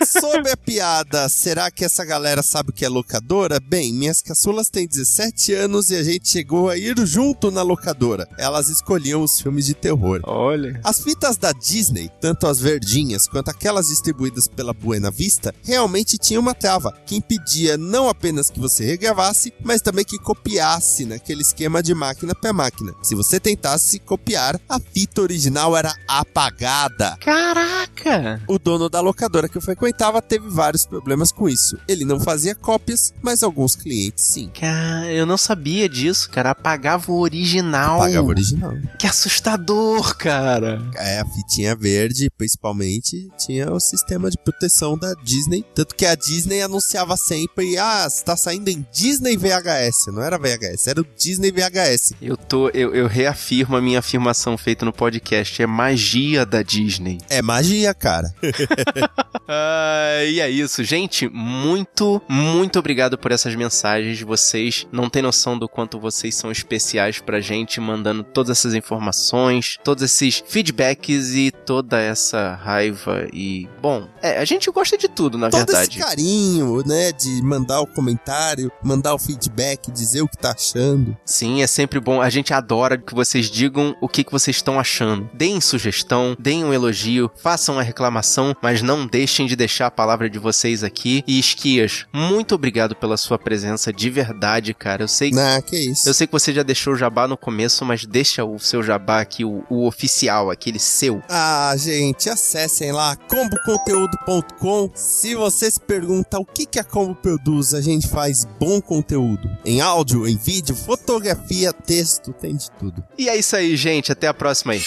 Sobre a piada, será que essa galera sabe o que é locadora? Bem, minhas caçulas têm 17 anos e a gente chegou a ir junto na locadora. Elas escolhiam os filmes de terror. Olha. As fitas da Disney, tanto as verdinhas quanto aquelas distribuídas pela Buena Vista, realmente tinham uma trava que impedia não apenas que você regravasse, mas também que copiasse naquele esquema de máquina para máquina. Se você tentasse copiar, a fita original era apagada. Caraca! O dono da locadora que eu frequentava teve vários problemas com isso. Ele não fazia cópias, mas alguns clientes sim. Cara, eu não sabia disso, cara. Apagava o original. Apagava o original. Que assustador, cara. É, a fitinha verde, principalmente, tinha o sistema de proteção da Disney. Tanto que a Disney anunciava sempre: ah, está saindo em Disney VHS. Não era VHS, era o Disney VHS. Eu tô, eu, eu reafirmo a minha afirmação feita no podcast. É magia da Disney. É magia, cara. Ah, e é isso, gente. Muito, muito obrigado por essas mensagens. Vocês não têm noção do quanto vocês são especiais pra gente, mandando todas essas informações, todos esses feedbacks e toda essa raiva. E, bom, é, a gente gosta de tudo, na Todo verdade. esse carinho, né, de mandar o comentário, mandar o feedback, dizer o que tá achando. Sim, é sempre bom. A gente adora que vocês digam o que, que vocês estão achando. Deem sugestão, deem um elogio, façam uma reclamação, mas não deixem de deixar a palavra de vocês aqui. E Esquias, muito obrigado pela sua presença de verdade, cara. Eu sei, Ah, que isso. eu sei que você já deixou o jabá no começo, mas deixa o seu jabá aqui, o, o oficial, aquele seu. Ah, gente, acessem lá comboconteúdo.com. Se você se pergunta o que, que a Combo produz, a gente faz bom conteúdo. Em áudio, em vídeo, fotografia, texto, tem de tudo. E é isso aí, gente. Até a próxima aí.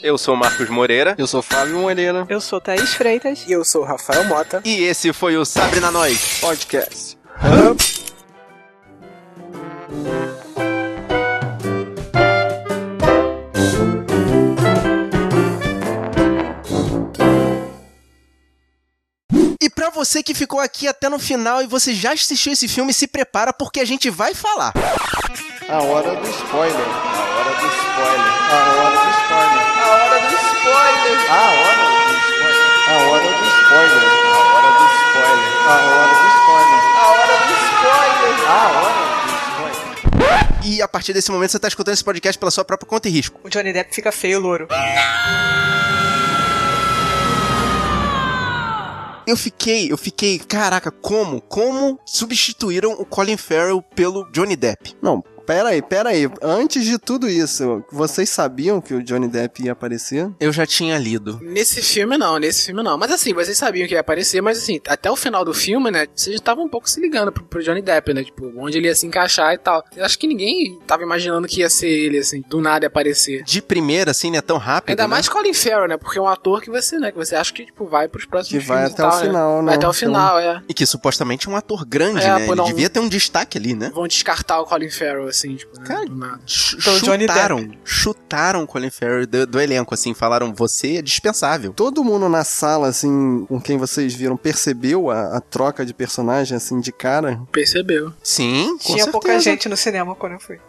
Eu sou Marcos Moreira. Eu sou Fábio Moreira. Eu sou Thaís Freitas. E eu sou Rafael Mota. E esse foi o Sabre na Nós. Podcast. E pra você que ficou aqui até no final e você já assistiu esse filme, se prepara porque a gente vai falar. A hora do spoiler. A hora do spoiler. A hora do spoiler. A hora do spoiler. A hora do spoiler. A hora do spoiler. A hora do spoiler. A hora do spoiler. A hora do spoiler. A hora do spoiler. E a partir desse momento você tá escutando esse podcast pela sua própria conta e risco. O Johnny Depp fica feio, louro. Eu fiquei, eu fiquei, caraca, como? Como substituíram o Colin Farrell pelo Johnny Depp? Não, Pera aí, pera aí. Antes de tudo isso, vocês sabiam que o Johnny Depp ia aparecer? Eu já tinha lido. Nesse filme não, nesse filme não. Mas assim, vocês sabiam que ia aparecer, mas assim, até o final do filme, né, vocês estavam um pouco se ligando pro, pro Johnny Depp, né, tipo, onde ele ia se encaixar e tal. Eu acho que ninguém tava imaginando que ia ser ele, assim, do nada ia aparecer. De primeira, assim, né, tão rápido, Ainda né? mais Colin Farrell, né, porque é um ator que você, né, que você acha que, tipo, vai pros próximos Que vai filmes e até tal, o final, né? Vai até o Então- final, é. E que supostamente é um ator grande, É, né? pô, Ele não- devia ter um destaque ali, né? Vão descartar o Colin Farrell, assim, tipo, né, do nada. Então, Johnny chutaram, chutaram o Colin Farrell do, do elenco, assim, falaram, você é dispensável. Todo mundo na sala, assim, com quem vocês viram, percebeu a, a troca de personagem, assim, de cara? Percebeu. Sim, com Tinha certeza. pouca gente no cinema quando eu fui.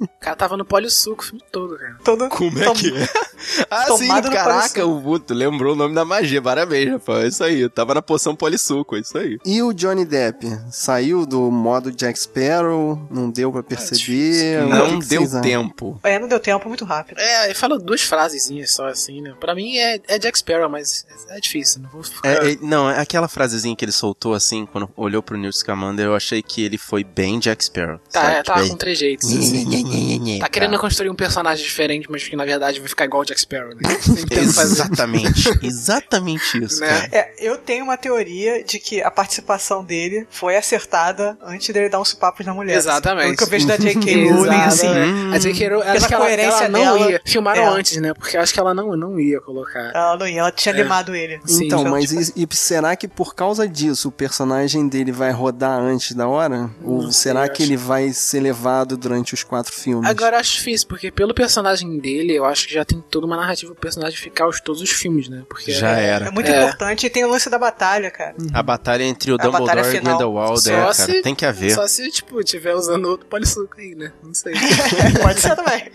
O cara tava no Polio Suco o filme todo, cara. Todo, Como é que é? Ah, sim, caraca, polissuco. o Vuto lembrou o nome da magia, parabéns, rapaz, é isso aí, tava na poção polissuco, é isso aí. E o Johnny Depp? Saiu do modo Jack Sparrow? Não deu pra perceber? Não que deu acham? tempo. É, não deu tempo, muito rápido. É, ele falou duas frasezinhas só, assim, né. Pra mim é, é Jack Sparrow, mas é, difícil, não vou ficar... É, é, não, é aquela frasezinha que ele soltou assim, quando olhou pro Newt Scamander, eu achei que ele foi bem Jack Sparrow. Tá, sabe? é, tá Tipo, com trejeitos. assim. Tá querendo construir um personagem diferente, mas que na verdade vai ficar igual o Jack Sparrow, né? Exatamente, exatamente isso, Né? cara. É, eu tenho uma teoria de que a participação dele foi acertada antes dele dar uns papos na mulher. Exatamente. Que eu vejo da J.K. Rowling, assim. Exatamente. A J.K. Rowling, acho que ela, coerência ela não dela, ia. Filmaram é. antes, né? Porque eu acho que ela não, não ia colocar. Ela não ia, ela tinha É. animado ele. Sim, então, então, mas tipo- e, e será que por causa disso o personagem dele vai rodar antes da hora? Ou Não será sei, que ele vai ser levado durante os quatro filmes? Agora acho difícil, porque pelo personagem dele, eu acho que já tem toda uma narrativa pro personagem ficar os, todos os filmes, né? Porque Já era. É muito É. importante e tem o lance da batalha, cara. A batalha entre o A Dumbledore e. Grindelwald, é, cara, se- tem que haver. Só se, tipo, tiver usando outro polissuco aí, né? Não sei. Pode ser também.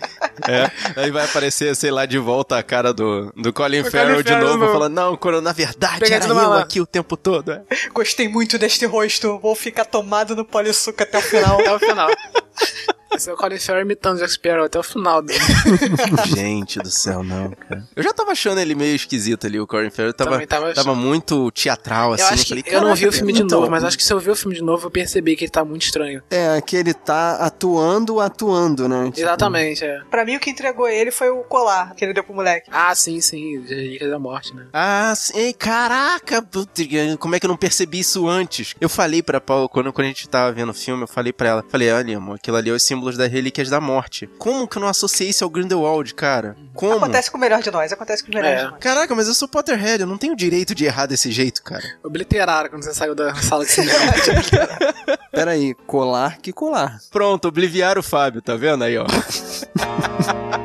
É, aí vai aparecer, sei lá, de volta a cara do, do Colin O Farrell Colin de Farrell novo, falando, não, Coro, na verdade Pegadinha era eu malandro. aqui o tempo todo. é. Gostei muito deste rosto. Vou ficar tomado no polissuco até o final. até o final. Esse é o Colin Farrell imitando Jack Sparrow até o final dele. Gente do céu, não, cara. Eu já tava achando ele meio esquisito ali, o Colin Farrell tava, Também tava tava, muito teatral, assim. eu acho que falei, eu não vi o "Caraca, filme de então, novo, mas acho que se eu ver o filme de novo, eu percebi que ele tá muito estranho. É, que ele tá atuando, atuando, né? Tipo, Exatamente, é. Pra mim, o que entregou ele foi o colar que ele deu pro moleque. Ah, sim, sim, as Relíquias da Morte, né? Ah, sim, caraca, como é que eu não percebi isso antes? Eu falei pra Paula, quando, quando a gente tava vendo o filme, eu falei pra ela, falei, olha, amor, aquilo ali é os símbolos das relíquias da morte. Como que eu não associei isso ao Grindelwald, cara? Como? Acontece com o melhor de nós, acontece com o melhor É. de nós. Caraca, mas eu sou Potterhead, eu não tenho direito de errar desse jeito, cara. Obliteraram quando você saiu da sala de cinema. Pera aí, colar que colar. Pronto, obliviar o Fábio, tá vendo aí, ó?